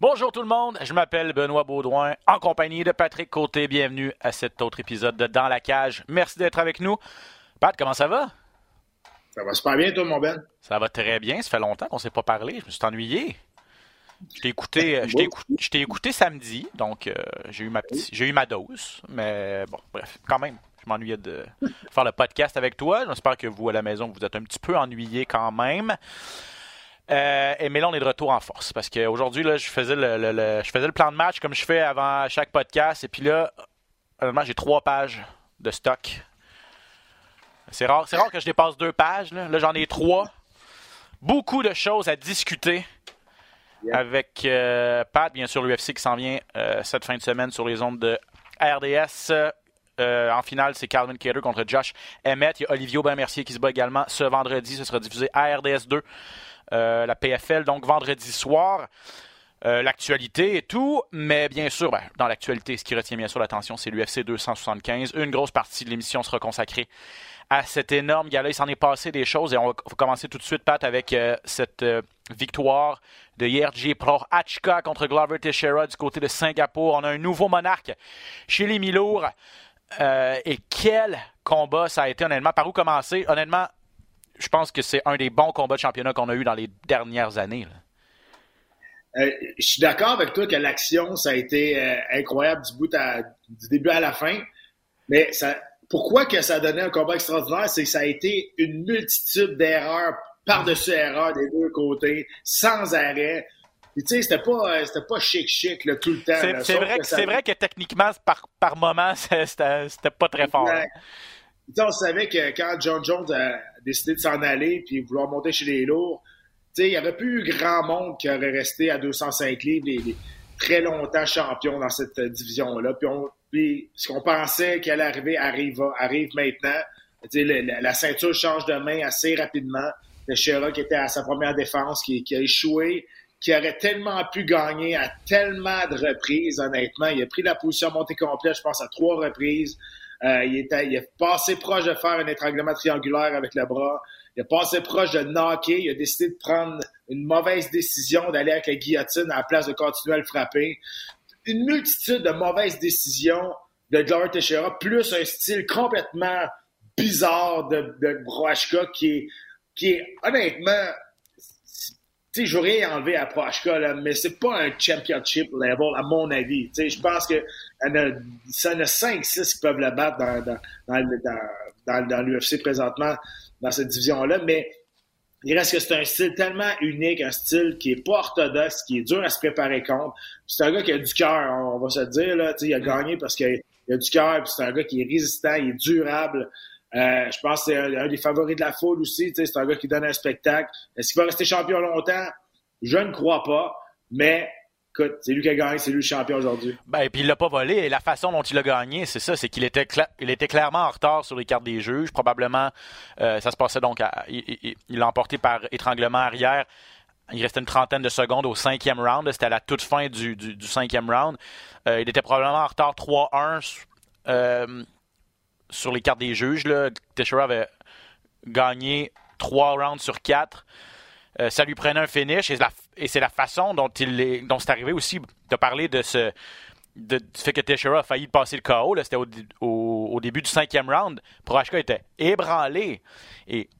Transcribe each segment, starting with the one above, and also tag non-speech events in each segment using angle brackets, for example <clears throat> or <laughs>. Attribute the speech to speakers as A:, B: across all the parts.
A: Bonjour tout le monde, je m'appelle Benoît Baudouin, en compagnie de Patrick Côté. Bienvenue à cet autre épisode de Dans la cage. Merci d'être avec nous. Pat, comment ça va?
B: Ça va super bien, toi, mon Ben?
A: Ça va très bien. Ça fait longtemps qu'on ne s'est pas parlé. Je me suis ennuyé. Je t'ai écouté, <laughs> je t'ai écouté, samedi, donc euh, j'ai eu ma petite- j'ai eu ma dose. Mais bon, bref, quand même, je m'ennuyais de faire le podcast avec toi. J'espère que vous à la maison vous êtes un petit peu ennuyés quand même. Euh, et mais là, on est de retour en force parce qu'aujourd'hui, je faisais le, le- le- je faisais le plan de match comme je fais avant chaque podcast. Et puis là, honnêtement, j'ai trois pages de stock. C'est rare, c'est rare que je dépasse deux pages. Là, Là, j'en ai trois. Beaucoup de choses à discuter
B: Yeah.
A: avec euh, Pat, bien sûr, l'UFC qui s'en vient euh, cette fin de semaine sur les ondes de RDS. Euh, en finale, c'est Calvin Cater contre Josh Emmett. Il y a Olivier Aubin-Mercier qui se bat également ce vendredi. Ce sera diffusé à RDS 2, euh, la PFL, donc vendredi soir. Euh, l'actualité et tout, mais bien sûr, ben, dans l'actualité, ce qui retient bien sûr l'attention, c'est l'UFC 275. Une grosse partie de l'émission sera consacrée à cet énorme gala. Il s'en est passé des choses et on va commencer tout de suite, Pat, avec euh, cette victoire de Yerji Prohachka contre Glover Teixeira du côté de Singapour. On a un nouveau monarque chez les Milours. Et quel combat ça a été, honnêtement. Par où commencer? Honnêtement, je pense que c'est un des bons combats de championnat qu'on a eu dans les dernières années. là.
B: Euh, je suis d'accord avec toi que l'action, ça a été euh, incroyable du, bout à- du début à la fin. Mais ça, pourquoi que ça a donné un combat extraordinaire? C'est que ça a été une multitude d'erreurs par-dessus erreurs des deux côtés, sans arrêt. Puis tu sais, c'était pas, euh, c'était pas chic-chic là, tout le temps.
A: C'est vrai, que-
B: ça-
A: c'est vrai que techniquement, par, par moment, <laughs> c'était c'était pas très fort. hein.
B: On savait que quand John Jones a décidé de s'en aller puis vouloir monter chez les lourds, il n'y aurait plus eu grand monde qui aurait resté à 205 livres très longtemps champions dans cette euh, division-là. Puis, puis ce qu'on pensait qu'elle allait arriver arrive, arrive maintenant. Le- la, ceinture change de main assez rapidement. Teixeira qui était à sa première défense, qui, qui a échoué, qui aurait tellement pu gagner à tellement de reprises, honnêtement. Il a pris la position montée complète, je pense, à trois reprises. Euh, il, était, il est passé proche de faire un étranglement triangulaire avec le bras. Il est passé proche de knocker. Il a décidé de prendre une mauvaise décision d'aller avec la guillotine à la place de continuer à le frapper. Une multitude de mauvaises décisions de Glover Teixeira, plus un style complètement bizarre de, de qui est, qui est honnêtement sais, je veux rien enlever à Prochka, là, mais c'est pas un championship level, à mon avis. Tu sais, je pense que ça en a 5-6 qui peuvent le battre dans, dans, dans, dans, dans, dans l'UFC présentement, dans cette division-là, mais il reste que c'est un style tellement unique, un style qui est pas orthodoxe, qui est dur à se préparer contre. C'est un gars qui a du cœur, on va se dire, là. Tu sais, il a gagné parce qu'il a du cœur, puis c'est un gars qui est résistant, il est durable. Euh, je pense que c'est un, des favoris de la foule aussi. C'est un gars qui donne un spectacle. Est-ce qu'il va rester champion longtemps? Je ne crois pas. Mais écoute, c'est lui qui a gagné, c'est lui le champion aujourd'hui.
A: Ben, puis il l'a pas volé. Et la façon dont il a gagné, c'est ça, c'est qu'il était, était clairement en retard sur les cartes des juges. Probablement, euh, ça se passait donc, à- il- l'a emporté par étranglement arrière. Il restait une trentaine de secondes au cinquième round. C'était à la toute fin du, cinquième round. Euh, il était probablement en retard 3-1 euh, sur les cartes des juges. Là. Avait gagné 3 rounds sur 4. Euh, ça lui prenait un finish et, c'est la façon dont il est, c'est arrivé aussi de parler de ce du fait que Teixeira a failli passer le KO. C'était au, début du cinquième round. Prohachka était ébranlé. Et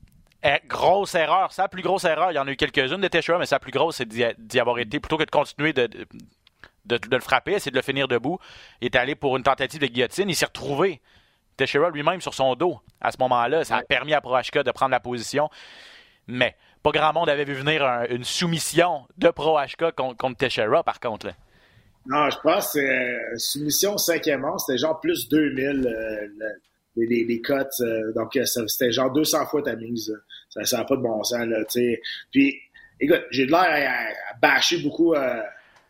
A: eh, grosse erreur. Sa plus grosse erreur, il y en a eu quelques-unes de Teixeira, mais sa plus grosse, c'est d'y avoir été, plutôt que de continuer de le frapper, c'est de le finir debout. Il est allé pour une tentative de guillotine. Il s'est retrouvé. Teixeira lui-même sur son dos à ce moment-là. Ça a permis à Prohachka de prendre la position. Mais pas grand monde avait vu venir un- une soumission de Prohachka contre, contre Teixeira, par contre. là.
B: Non, je pense que c'est euh, soumission cinquième round, c'était genre plus 2000. euh, le- les, les, cotes. donc, c'était genre 200 fois ta mise. Ça n'a pas de bon sens, là. Puis, écoute, j'ai de l'air à, bâcher beaucoup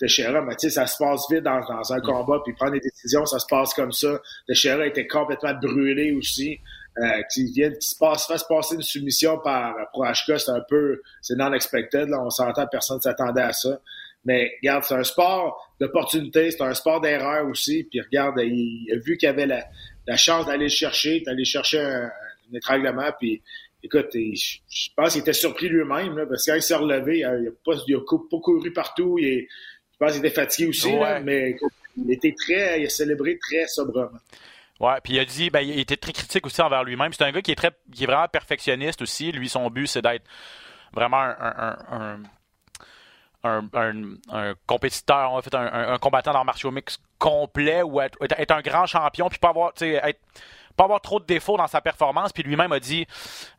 B: Teixeira, mais tu sais, ça se passe vite dans, un combat, puis prendre des décisions, ça se passe comme ça. Teixeira était complètement brûlé aussi. Euh, qui viennent, qui fasse passer une soumission par Prohashka, c'est un peu, c'est non-expected, là, on s'entend, personne ne s'attendait à ça. Mais regarde, c'est un sport d'opportunité, c'est un sport d'erreur aussi. Puis regarde, il, a vu qu'il avait la, chance d'aller le chercher, d'aller chercher un, étranglement. Puis écoute, je pense qu'il était surpris lui-même, parce que quand il s'est relevé, il a, pas, a pas couru partout. Il, je pense qu'il était fatigué aussi, mais il était très, il a célébré très sobrement.
A: Ouais, puis il a dit, ben, il était très critique aussi envers lui-même. C'est un gars qui est très, qui est vraiment perfectionniste aussi. Lui, son but, c'est d'être vraiment un, un, un, compétiteur, en fait, un, combattant dans martial mix complet ou être, un grand champion, puis pas avoir, être, pas avoir trop de défauts dans sa performance. Puis lui-même a dit,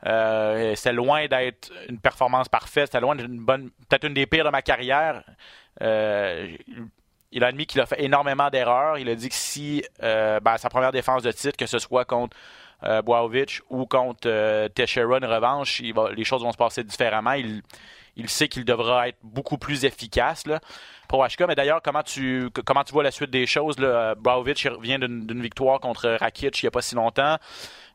A: euh, c'est loin d'être une performance parfaite, c'est loin d'une bonne, peut-être une des pires de ma carrière. Euh, il a admis qu'il a fait énormément d'erreurs. Il a dit que si euh, ben, sa première défense de titre, que ce soit contre euh, ou contre euh, Teixeira, revanche, les choses vont se passer différemment. Il, sait qu'il devra être beaucoup plus efficace là, HK. Mais d'ailleurs, comment tu, comment tu vois la suite des choses? Là? vient d'une victoire contre Rakic il n'y a pas si longtemps.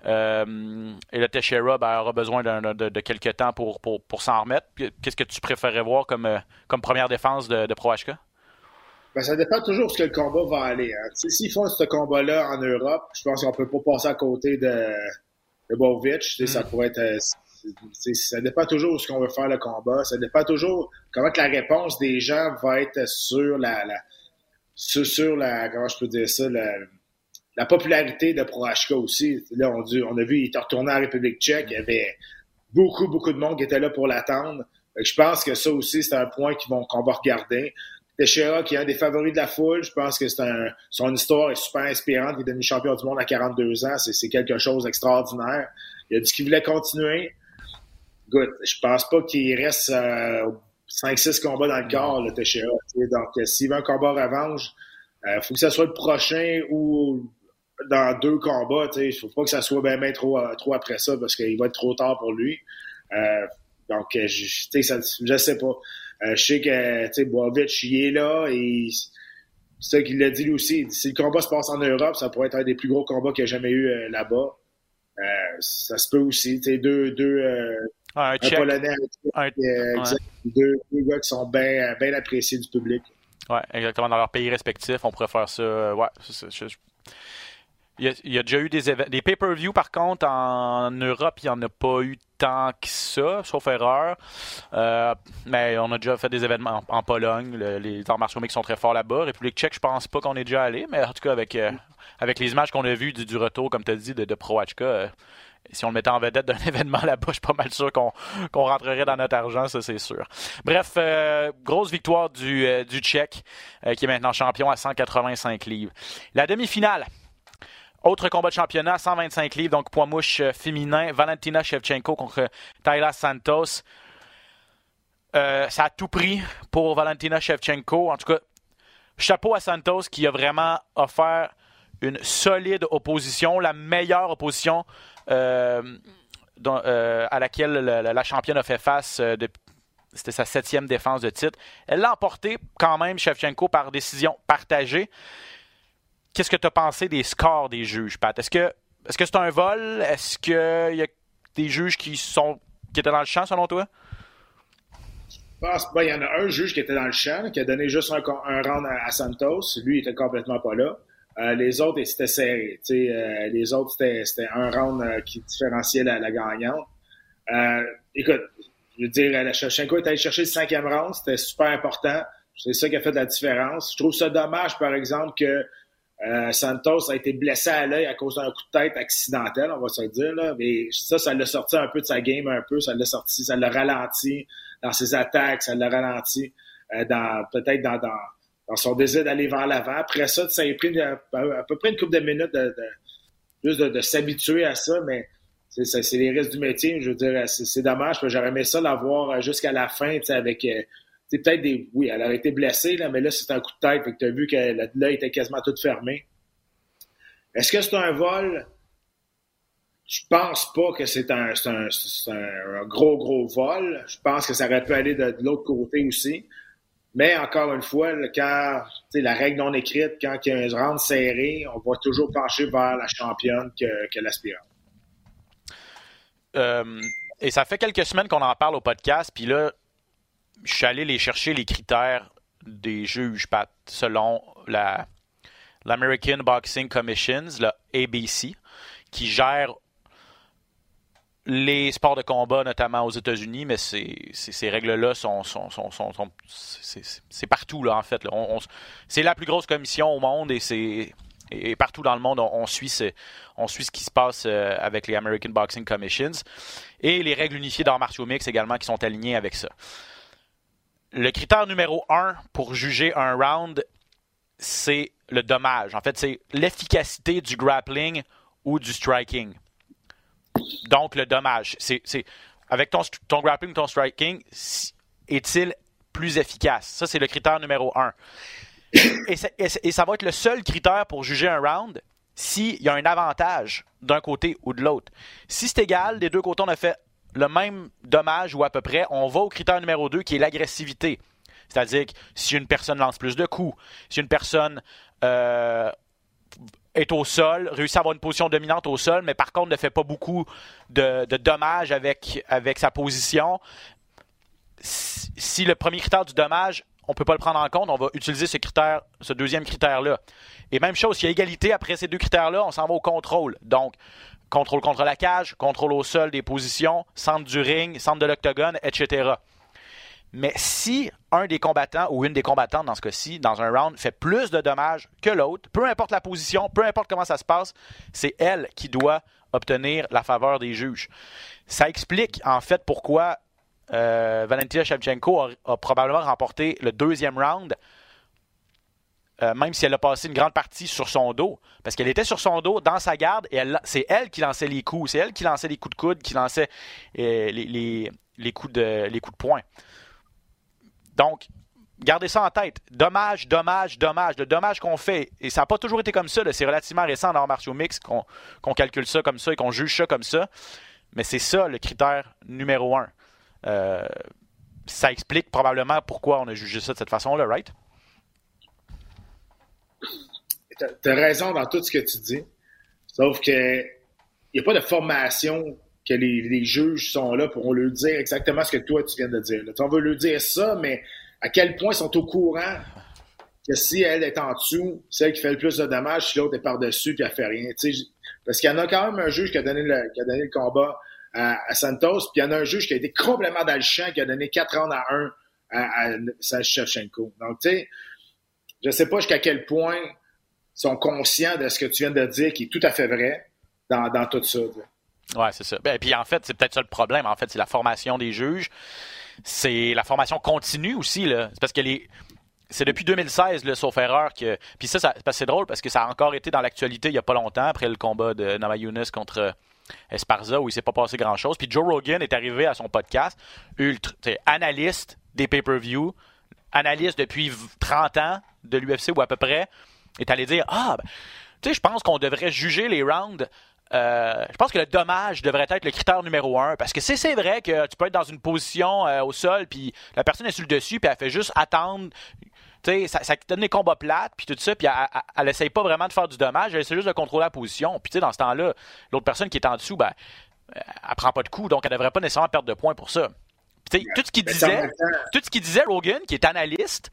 A: Euh, et le Teixeira ben, aura besoin de, quelques temps pour, pour, s'en remettre. Qu'est-ce que tu préférerais voir comme, comme première défense de, de Pro HK?
B: Ben, ça dépend toujours de ce que le combat va aller. Hein. S'ils font ce combat-là en Europe, je pense qu'on peut pas passer à côté de, de Bovic. Ça mm. pourrait être. Ça dépend toujours de ce qu'on veut faire le combat. Ça dépend toujours comment que la réponse des gens va être sur la, la sur, la comment je peux dire ça la, la popularité de Prohashka aussi. Là, on, on a vu, il était retourné en République tchèque. Il y avait beaucoup, beaucoup de monde qui était là pour l'attendre. Je pense que ça aussi, c'est un point qu'on va regarder. Teixeira, qui est un des favoris de la foule, je pense que c'est un, son histoire est super inspirante. Il est devenu champion du monde à 42 ans. C'est, quelque chose d'extraordinaire. Il a dit qu'il voulait continuer. Good. Je pense pas qu'il reste euh, 5-6 combats dans le corps, le Teixeira. Donc, euh, s'il veut un combat revanche, il euh, faut que ce soit le prochain ou dans deux combats. Il faut pas que ça soit bien, bien trop, euh, trop après ça parce qu'il va être trop tard pour lui. donc, je, ça, je sais pas. Euh, je sais que, tu sais, Boavic, il est là et c'est ça qu'il l'a dit lui aussi. Si le combat se passe en Europe, ça pourrait être un des plus gros combats qu'il a jamais eu euh, là-bas. Euh, ça se peut aussi. Tu sais, deux, deux,
A: un,
B: Polonais, deux, deux, gars qui sont bien bien appréciés du public.
A: Ouais, exactement. Dans leur pays respectifs, on pourrait faire ça. ouais, il y, a, déjà eu des Des pay-per-view, par contre, en Europe, il n'y en a pas eu tant que ça, sauf erreur. Euh, mais on a déjà fait des événements en, Pologne. les arts martiaux mix sont très forts là-bas. République tchèque, je pense pas qu'on est déjà allé, mais en tout cas, avec, euh, avec les images qu'on a vues du, retour, comme tu as dit, de, de euh, si on le mettait en vedette d'un <laughs> événement là-bas, je suis pas mal sûr qu'on rentrerait dans notre argent, ça c'est sûr. Bref, grosse victoire du, du Tchèque, qui est maintenant champion à 185 livres. La demi-finale, autre combat de championnat, 125 livres, donc poids mouche euh, féminin. Valentina Shevchenko contre Tayla Santos. Euh, ça a tout pris pour Valentina Shevchenko. En tout cas, chapeau à Santos qui a vraiment offert une solide opposition, la meilleure opposition euh, à laquelle la, championne a fait face. c'était sa septième défense de titre. Elle l'a emporté quand même, Shevchenko, par décision partagée qu'est-ce que tu as pensé des scores des juges, Pat? Est-ce que c'est un vol? Est-ce qu'il y a des juges qui sont qui étaient dans le champ selon toi?
B: Je pense ben, il y en a un juge qui était dans le champ, qui a donné juste un, round à, Santos. Lui, il était complètement pas là. Euh, les autres, c'était serré. Euh, les autres, c'était un round euh, qui différenciait la, gagnante. écoute, je veux dire, la Shevchenko est allé chercher le cinquième round. C'était super important. C'est ça qui a fait la différence. Je trouve ça dommage, par exemple, que Santos a été blessé à l'œil à cause d'un coup de tête accidentel, on va se le dire. Là. Mais ça, ça l'a sorti un peu de sa game, un peu. Ça l'a sorti, ça l'a ralenti dans ses attaques, ça l'a ralenti dans peut-être dans, dans, son désir d'aller vers l'avant. Après ça, ça a pris à, peu près une couple de minutes de, juste de, s'habituer à ça, mais c'est les risques du métier. Je veux dire, c'est dommage. J'aurais aimé ça l'avoir jusqu'à la fin, avec euh, peut-être des. Oui, elle aurait été blessée, là, mais là, c'est un coup de tête. Fait que tu as vu que l'œil était quasiment tout fermé. Est-ce que c'est un vol? je pense pas que c'est un, gros, gros vol. Je pense que ça aurait pu aller de, l'autre côté aussi. Mais encore une fois, quand la règle non écrite, quand il y a un round serré, on va toujours pencher vers la championne que, que.
A: Euh, et ça fait quelques semaines qu'on en parle au podcast, puis là, je suis allé les chercher les critères des juges, selon la l'American Boxing Commissions, la ABC, qui gère les sports de combat, notamment aux États-Unis, mais ces, règles-là sont, c'est partout là en fait. c'est la plus grosse commission au monde et c'est partout dans le monde, on, suit, ce, on qui se passe euh, avec les American Boxing Commissions et les règles unifiées d'arts martiaux mix également qui sont alignées avec ça. Le critère numéro un pour juger un round, c'est le dommage. En fait, c'est l'efficacité du grappling ou du striking. Donc, le dommage. C'est, avec ton, grappling, ton striking, est-il plus efficace? Ça, c'est le critère numéro un. Et, ça va être le seul critère pour juger un round s'il y a un avantage d'un côté ou de l'autre. Si c'est égal, des deux côtés, on a fait le même dommage ou à peu près, on va au critère numéro 2 qui est l'agressivité. C'est-à-dire que si une personne lance plus de coups, si une personne euh, est au sol, réussit à avoir une position dominante au sol, mais par contre ne fait pas beaucoup de, dommages avec, avec sa position, si le premier critère du dommage on ne peut pas le prendre en compte, on va utiliser ce ce deuxième critère-là. Et même chose, s'il y a égalité après ces deux critères-là, on s'en va au contrôle. Donc, contrôle contre la cage, contrôle au sol des positions, centre du ring, centre de l'octogone, etc. Mais si un des combattants ou une des combattantes dans ce cas-ci, dans un round, fait plus de dommages que l'autre, peu importe la position, peu importe comment ça se passe, c'est elle qui doit obtenir la faveur des juges. Ça explique en fait pourquoi euh, Valentina Shevchenko a, probablement remporté le deuxième round, euh, même si elle a passé une grande partie sur son dos. Parce qu'elle était sur son dos, dans sa garde, et c'est elle qui lançait les coups. C'est elle qui lançait les coups de coude, qui lançait euh, les, coups de, les coups de poing. Donc, gardez ça en tête. Dommage, dommage, dommage. Le dommage qu'on fait, et ça n'a pas toujours été comme ça, c'est relativement récent en arts martiaux mix qu'on calcule ça comme ça et qu'on juge ça comme ça. Mais c'est ça le critère numéro un. Euh, ça explique probablement pourquoi on a jugé ça de cette façon-là, right?
B: Tu as raison dans tout ce que tu dis. Sauf que il n'y a pas de formation que les, juges sont là pour leur dire exactement ce que toi tu viens de dire. on veut leur dire ça, mais à quel point ils sont au courant que si elle est en dessous, c'est elle qui fait le plus de dommages, si l'autre est par-dessus puis elle fait rien. Parce qu'il y en a quand même un juge qui a donné qui a donné le combat à, Santos. Puis il y en a un juge qui a été complètement dans le champ, qui a donné 4 ans à 1 à, à. Donc, tu sais, je sais pas jusqu'à quel point ils sont conscients de ce que tu viens de dire, qui est tout à fait vrai dans, dans tout ça.
A: Oui, c'est ça. Ben, puis en fait, c'est peut-être ça le problème. En fait, c'est la formation des juges. C'est la formation continue aussi. C'est parce que les. C'est depuis 2016, le sauf erreur, que. Puis ça, ça c'est drôle parce que ça a encore été dans l'actualité il n'y a pas longtemps, après le combat de Nama Yunus contre Esparza où il s'est pas passé grand-chose. Puis Joe Rogan est arrivé à son podcast, ultra, analyste des pay-per-view, analyste depuis 30 ans de l'UFC ou à peu près, est allé dire Ah, ben, je pense qu'on devrait juger les rounds. Euh, je pense que le dommage devrait être le critère numéro un. Parce que c'est vrai que tu peux être dans une position euh, au sol, puis la personne est sur le dessus, puis elle fait juste attendre tu sais, ça, ça donne des combats plates, puis tout ça, puis elle, essaye pas vraiment de faire du dommage, elle essaie juste de contrôler la position. Puis tu sais, dans ce temps-là, l'autre personne qui est en dessous, ben, elle prend pas de coup, donc elle devrait pas nécessairement perdre de points pour ça. Puis tout ce qu'il disait, tout ce qu'il disait, Rogan, qui est analyste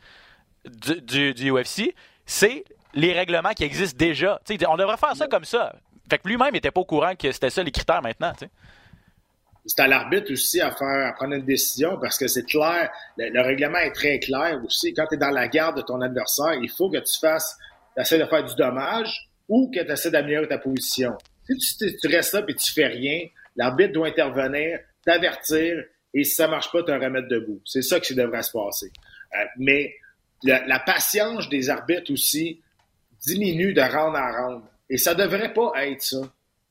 A: du, du, UFC, c'est les règlements qui existent déjà. sais, on devrait faire ça comme ça. Fait que lui-même n'était pas au courant que c'était ça les critères maintenant.
B: c'est à l'arbitre aussi à faire à prendre une décision parce que c'est clair, le, règlement est très clair aussi. Quand tu es dans la garde de ton adversaire, il faut que tu fasses, tu de faire du dommage ou que tu essaies d'améliorer ta position. Si tu, restes là et tu fais rien, l'arbitre doit intervenir, t'avertir et si ça marche pas, te remettre debout. C'est ça qui devrait se passer. Euh, mais la, patience des arbitres aussi diminue de round en round. Et ça devrait pas être ça.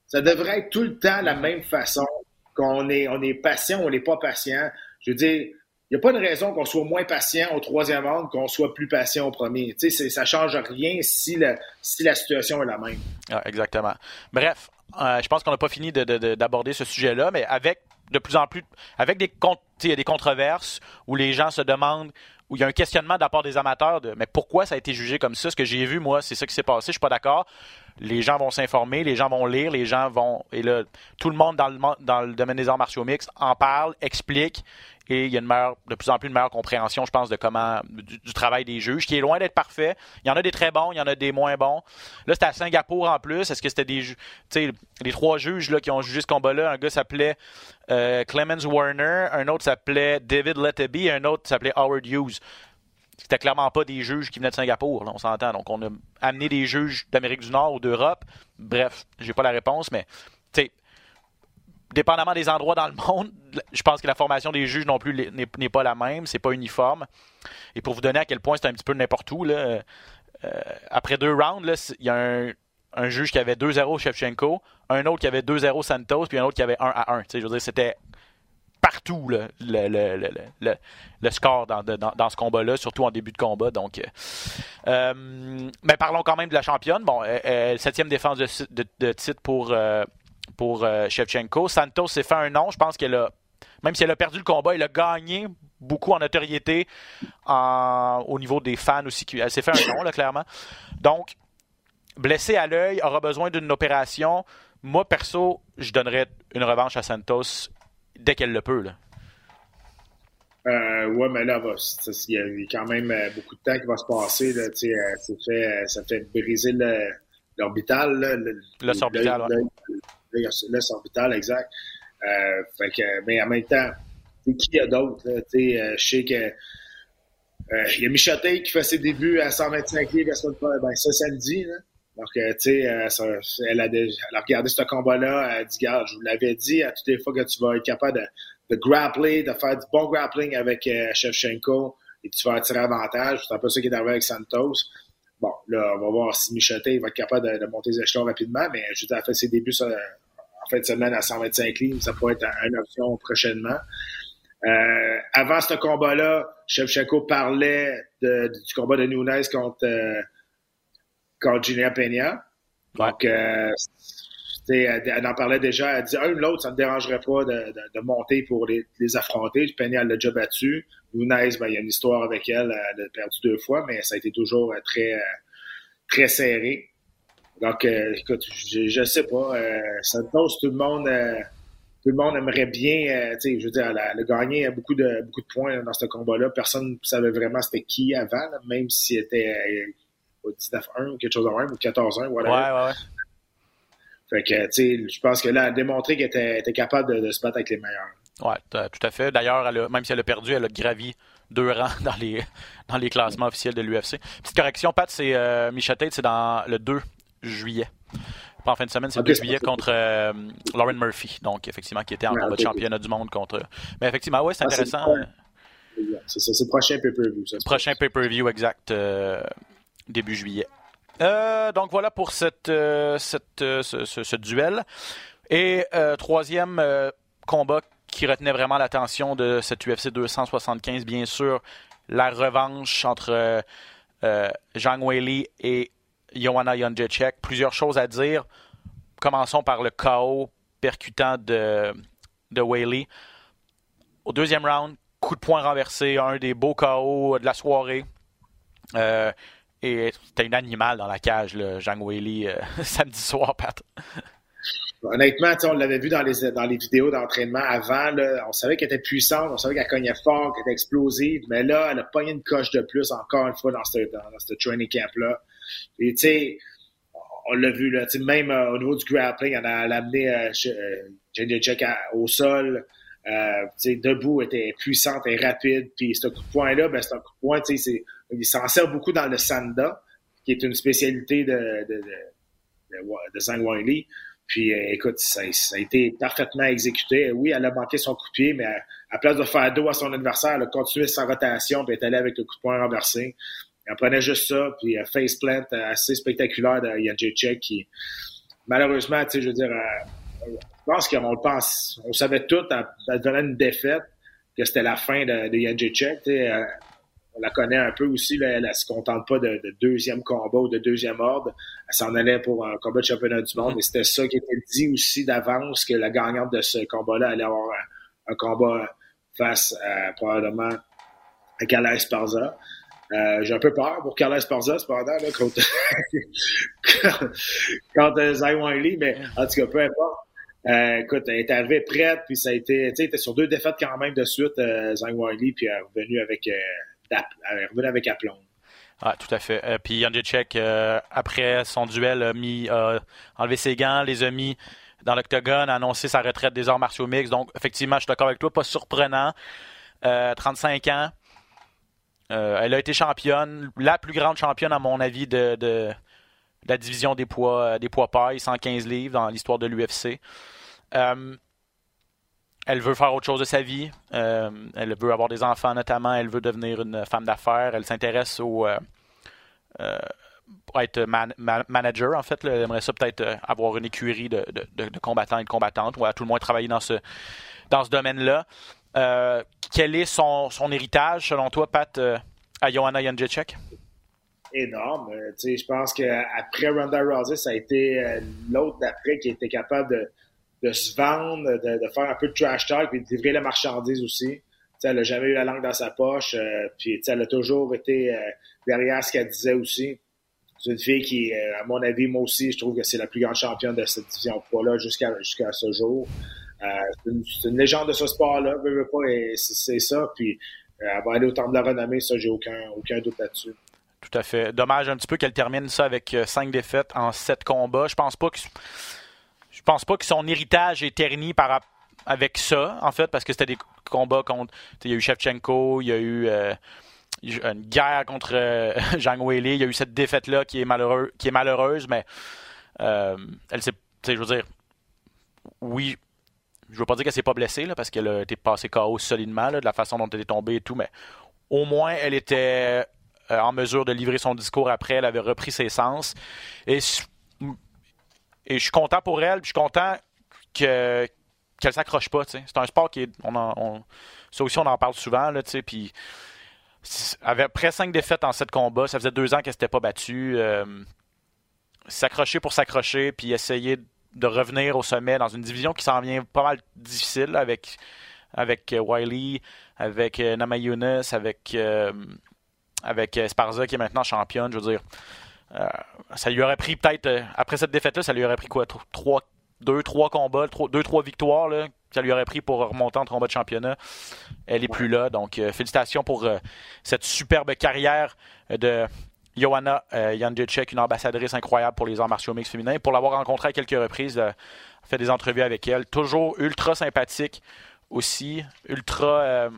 B: Ça devrait être tout le temps la même façon qu'on est, on est patient ou on n'est pas patient. Je veux dire, il n'y a pas de raison qu'on soit moins patient au troisième round qu'on soit plus patient au premier. Tu sais, ça ne change rien si la, si la situation est la même.
A: Ah, exactement. Bref, euh, je pense qu'on n'a pas fini d'aborder ce sujet-là, mais avec de plus en plus, avec des, des controverses où les gens se demandent où il y a un questionnement de la part des amateurs de mais pourquoi ça a été jugé comme ça? Ce que j'ai vu, moi, c'est ça qui s'est passé, je suis pas d'accord. Les gens vont s'informer, les gens vont lire, les gens vont. Et là, tout le monde dans le, dans le domaine des arts martiaux mixtes en parle, explique, et il y a de plus en plus une meilleure compréhension, je pense, de comment du, travail des juges, qui est loin d'être parfait. Il y en a des très bons, il y en a des moins bons. Là, c'était à Singapour en plus. Est-ce que c'était des, tu sais, les trois juges là qui ont jugé ce combat-là, un gars s'appelait euh, Clemens Warner, un autre s'appelait David Letteby, et un autre s'appelait Howard Hughes. C'était clairement pas des juges qui venaient de Singapour, là, on s'entend. Donc, on a amené des juges d'Amérique du Nord ou d'Europe. Bref, j'ai pas la réponse, mais dépendamment des endroits dans le <laughs> monde, je pense que la formation des juges non plus n'est pas la même, c'est pas uniforme. Et pour vous donner à quel point c'est un petit peu n'importe où, là, euh, après deux rounds, il y a un, juge qui avait 2-0 Shevchenko, un autre qui avait 2-0 Santos, puis un autre qui avait 1 1. Je veux dire, c'était partout le, score dans, ce combat-là, surtout en début de combat. Donc, euh, euh, mais parlons quand même de la championne. Bon, septième défense de, titre pour pour euh, Shevchenko. Santos s'est fait un nom. Je pense qu'elle a, même si elle a perdu le combat, elle a gagné beaucoup en notoriété au niveau des fans aussi. Elle s'est fait un nom, là, clairement. Donc, blessé à l'œil, aura besoin d'une opération. Moi, perso, je donnerais une revanche à Santos dès qu'elle le peut. Là.
B: Euh, ouais, mais là, il y a quand même euh, beaucoup de temps qui va se passer. Là, ça, fait, ça fait briser l'orbital.
A: L'os orbital,
B: l'os orbital, exact. Euh, fait que, mais en même temps, qui y a d'autres? Euh, je sais que euh, il y a Michoté qui fait ses débuts à 125 livres la semaine ben, ça samedi. Là. Donc, tu sais, elle, a elle a regardé ce combat-là, elle a dit, je vous l'avais dit, à toutes les fois que tu vas être capable de, grappler, de faire du bon grappling avec Shevchenko, et tu vas attirer avantage. C'est un peu ça qui est arrivé avec Santos. Bon, là, on va voir si Michoté va être capable de, monter les échelons rapidement, mais je a fait ses débuts en fin de semaine à 125 livres. Ça pourrait être une option prochainement. Euh, avant ce combat-là, Shevchenko parlait du combat de Nunez contre, euh, contre Peña. Donc, euh, elle en parlait déjà. Elle dit un ou l'autre, ça ne me dérangerait pas de, monter pour les, affronter. Peña l'a déjà battu. Nunez, ben, il y a une histoire avec elle. Elle a perdu deux fois, mais ça a été toujours très, très serré. Donc, euh, écoute, je, ne sais pas. Euh, Santos, tout le monde, euh, tout le monde aimerait bien, euh, tu sais, je veux dire, le gagner beaucoup de beaucoup de points dans ce combat-là. Personne ne savait vraiment c'était qui avant, même s'il était 19-1 ou quelque chose de même, ou 14-1,
A: whatever. Ouais, ouais, ouais.
B: Fait que, tu sais, je pense que là, elle a démontré qu'elle était, était, capable de, se battre avec les meilleurs.
A: Oui, tout à fait. D'ailleurs, même si elle a perdu, elle a gravi deux rangs <laughs> dans les, dans les classements officiels de l'UFC. Petite correction, Pat, c'est euh, c'est dans le 2 juillet. Pas en fin de semaine, c'est le 2 juillet contre euh, Lauren Murphy, donc effectivement, qui était en combat de championnat du monde contre. Mais effectivement, ouais, c'est ah, intéressant.
B: C'est ça, c'est le prochain pay-per-view.
A: Prochain pay-per-view, exact, euh, début juillet. Euh, donc voilà pour cette, cette ce, duel. Et troisième combat qui retenait vraiment l'attention de cette UFC 275, bien sûr, la revanche entre Zhang Weili et Joanna Jędrzejczyk. Plusieurs choses à dire. Commençons par le chaos percutant de, de Whaley. Au deuxième round, coup de poing renversé, un des beaux chaos de la soirée. Euh, et une animal dans la cage, le Jean Whaley, euh, <laughs> samedi soir, Pat.
B: Honnêtement, on l'avait vu dans les, vidéos d'entraînement avant. on savait qu'elle était puissante, on savait qu'elle cognait fort, qu'elle était explosive, mais là, elle a pogné une coche de plus encore une fois dans ce, training camp-là. Et tu sais, on l'a vu, là, même euh, au niveau du grappling, elle a, amené euh, euh au sol. Debout, était puissante et rapide. Puis ce coup de poing-là, ben, c'est un coup de poing, il s'en sert beaucoup dans le sanda, qui est une spécialité de, de, de, de Zhang Weili. Puis écoute, ça, a été parfaitement exécuté. Oui, elle a manqué son coup de pied, mais à, place de faire dos à son adversaire, elle a continué sa rotation puis elle est allée avec le coup de poing renversé. Elle prenait juste ça, puis un faceplant assez spectaculaire de Jacek qui, malheureusement, tu sais, je veux dire, euh, je pense qu'on le pense, on savait tout, elle, devenait une défaite. que c'était la fin de, de Jacek. On la connaît un peu aussi, là, elle ne se contente pas de, deuxième combat ou de deuxième ordre. Elle s'en allait pour un combat de championnat du monde. Et c'était ça qui était dit aussi d'avance, que la gagnante de ce combat-là allait avoir un, combat face à probablement à Calais Sparza. Euh, j'ai un peu peur pour Carlos Esparza, cependant, là, contre, <laughs> contre Zay Wiley, mais en tout cas, peu importe. Euh, écoute, elle est arrivée prête, puis ça a été, tu sais, était sur deux défaites quand même de suite, euh, Zhang Wiley, puis elle est revenue avec, euh, revenue avec aplomb.
A: Ah, tout à fait. Euh, puis Jacek, euh, après son duel, a mis, enlevé ses gants, les a mis dans l'octogone, a annoncé sa retraite des arts martiaux mixtes. Donc, effectivement, je suis d'accord avec toi, pas surprenant. 35 ans. Euh, elle a été championne, la plus grande championne, à mon avis, de, la division des poids, des poids pailles, 115 livres dans l'histoire de l'UFC. Elle veut faire autre chose de sa vie. elle veut avoir des enfants, notamment. Elle veut devenir une femme d'affaires. Elle s'intéresse au. pour être manager, en fait. Elle aimerait ça peut-être avoir une écurie de, combattants et de combattantes, ou à tout le moins travailler dans ce, dans ce domaine-là. Euh, quel est son, son, héritage, selon toi, Pat, euh, à Johanna Jędrzejczyk?
B: Énorme. Euh, je pense qu'après Ronda Rousey, ça a été l'autre d'après qui était capable de, de se vendre, de, faire un peu de trash talk et de livrer la marchandise aussi. Elle n'a jamais eu la langue dans sa poche. puis elle a toujours été derrière ce qu'elle disait aussi. C'est une fille qui, à mon avis, moi aussi, je trouve que c'est la plus grande championne de cette division poids-là jusqu'à ce jour. Euh, c'est une, légende de ce sport-là, c'est ça. Puis euh, elle va aller au temps de la renommée, ça, j'ai aucun, aucun doute là-dessus.
A: Tout à fait. Dommage un petit peu qu'elle termine ça avec euh, cinq défaites en sept combats. Je pense pas que pense pas que son héritage est terni par avec ça, en fait, parce que c'était des combats contre. Il y a eu Shevchenko, il y a eu une guerre contre <laughs> Zhang Weili, il y a eu cette défaite-là qui est qui est malheureuse, mais elle s'est. Je veux dire, oui, je veux pas dire qu'elle s'est pas blessée, là, parce qu'elle a été passée KO solidement, de la façon dont elle est tombée et tout, mais au moins, elle était euh, en mesure de livrer son discours après, elle avait repris ses sens. Et, et je suis content pour elle, je suis content que qu'elle s'accroche pas. C'est un sport qui est. Ça aussi, on en parle souvent. Là, puis, après cinq défaites en sept combats, ça faisait deux ans qu'elle s'était pas battue. Euh, s'accrocher pour s'accrocher, puis essayer de revenir au sommet dans une division qui s'en vient pas mal difficile avec, avec euh, Wiley, avec euh, Namayunas, avec, euh, avec Sparza qui est maintenant championne. Je veux dire, ça lui aurait pris peut-être, après cette défaite-là, ça lui aurait pris quoi? Trois, Deux, trois combats, deux, trois victoires, là, ça lui aurait pris pour remonter en combat de championnat. Elle est plus là. Donc, félicitations pour cette superbe carrière de Johanna euh, une ambassadrice incroyable pour les arts martiaux mixtes féminins. Pour l'avoir rencontrée à quelques reprises, euh, fait des entrevues avec elle. Toujours ultra sympathique aussi. Ultra. Euh,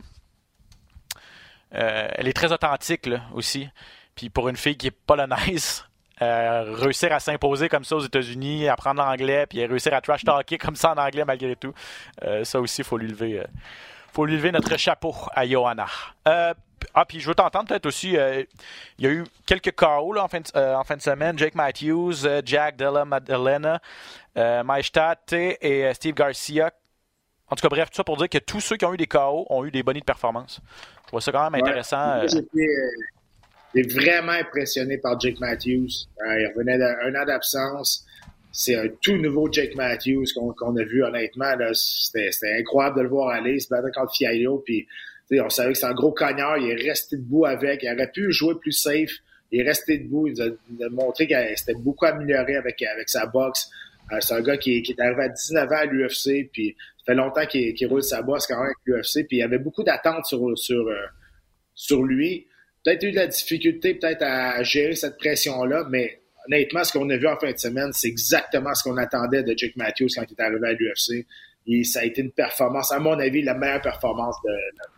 A: euh, elle est très authentique aussi. Puis pour une fille qui est polonaise, réussir à s'imposer comme ça aux États-Unis, apprendre l'anglais, puis réussir à trash talker comme ça en anglais malgré tout, ça aussi, il faut lui lever faut lui lever notre chapeau à Johanna. Ah, puis je veux t'entendre peut-être aussi. Euh, il y a eu quelques KO en, fin de, euh, en fin de semaine. Jake Matthews, euh, Jack Della Maddalena, Maestat et Steve Garcia. En tout cas, bref, tout ça pour dire que tous ceux qui ont eu des KO ont eu des bonnies de performance. Je trouve ça quand même intéressant.
B: J'étais vraiment impressionné par Jake Matthews. il revenait d'un an d'absence. C'est un tout nouveau Jake Matthews qu'on a vu, honnêtement. C'était incroyable de le voir aller. Se battait contre Fiallo. Puis on savait que c'est un gros cogneur, il est resté debout avec, il aurait pu jouer plus safe, il est resté debout, il a, montré qu'il s'était beaucoup amélioré avec, avec sa boxe. Euh, c'est un gars qui, est arrivé à 19 ans à l'UFC, puis ça fait longtemps qu'il roule sa boxe quand même avec l'UFC, puis il y avait beaucoup d'attentes sur, sur, euh, sur lui. Peut-être eu de la difficulté peut-être à gérer cette pression-là, mais honnêtement, ce qu'on a vu en fin de semaine, c'est exactement ce qu'on attendait de Jake Matthews quand il est arrivé à l'UFC. Et ça a été une performance, à mon avis, la meilleure performance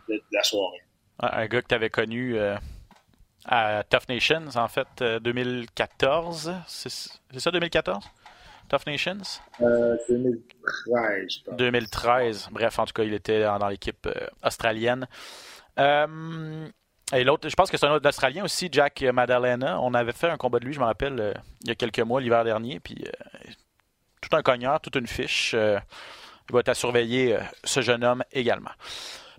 B: de, la soirée.
A: Un gars que tu avais connu euh, à Tough Nations, en fait, 2014. Euh, c'est ça, 2014? Tough Nations?
B: 2013,
A: euh, je pense. 2013. Bref, en tout cas, il était dans, l'équipe australienne. Et l'autre, je pense que c'est un autre Australien aussi, Jack Madalena. On avait fait un combat de lui, je me rappelle, il y a quelques mois, l'hiver dernier. Puis tout un cogneur, toute une fiche. Il va être à surveiller, euh, ce jeune homme également.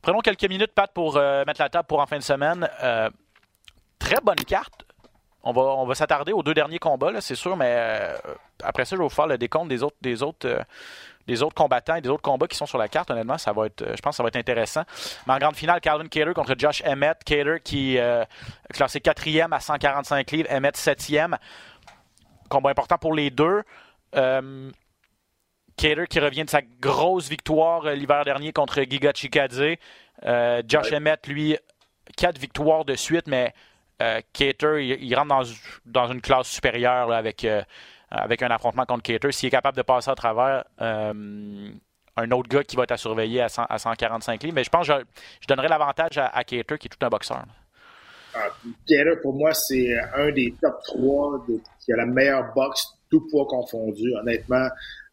A: Prenons quelques minutes, Pat, pour euh, mettre la table pour en fin de semaine. Euh, très bonne carte. On va, s'attarder aux deux derniers combats, c'est sûr, mais euh, après ça, je vais vous faire le décompte des autres, des autres, des autres combattants et des autres combats qui sont sur la carte. Honnêtement, ça va être, je pense que ça va être intéressant. Mais en grande finale, Calvin Cater contre Josh Emmett. Cater qui est classé quatrième à 145 livres, Emmett septième. Combat important pour les deux. Cater qui revient de sa grosse victoire euh, l'hiver dernier contre Giga Chikadze. Euh, Josh Emmett, lui, quatre victoires de suite, mais euh, Cater, il, rentre dans, une classe supérieure avec, avec un affrontement contre Cater. S'il est capable de passer à travers un autre gars qui va être à surveiller à, 145 livres, mais je pense que je, donnerais l'avantage à, à, Cater, qui est tout un boxeur.
B: Ah, Cater, pour moi, c'est un des top 3 qui a la meilleure boxe, tout poids confondu. Honnêtement,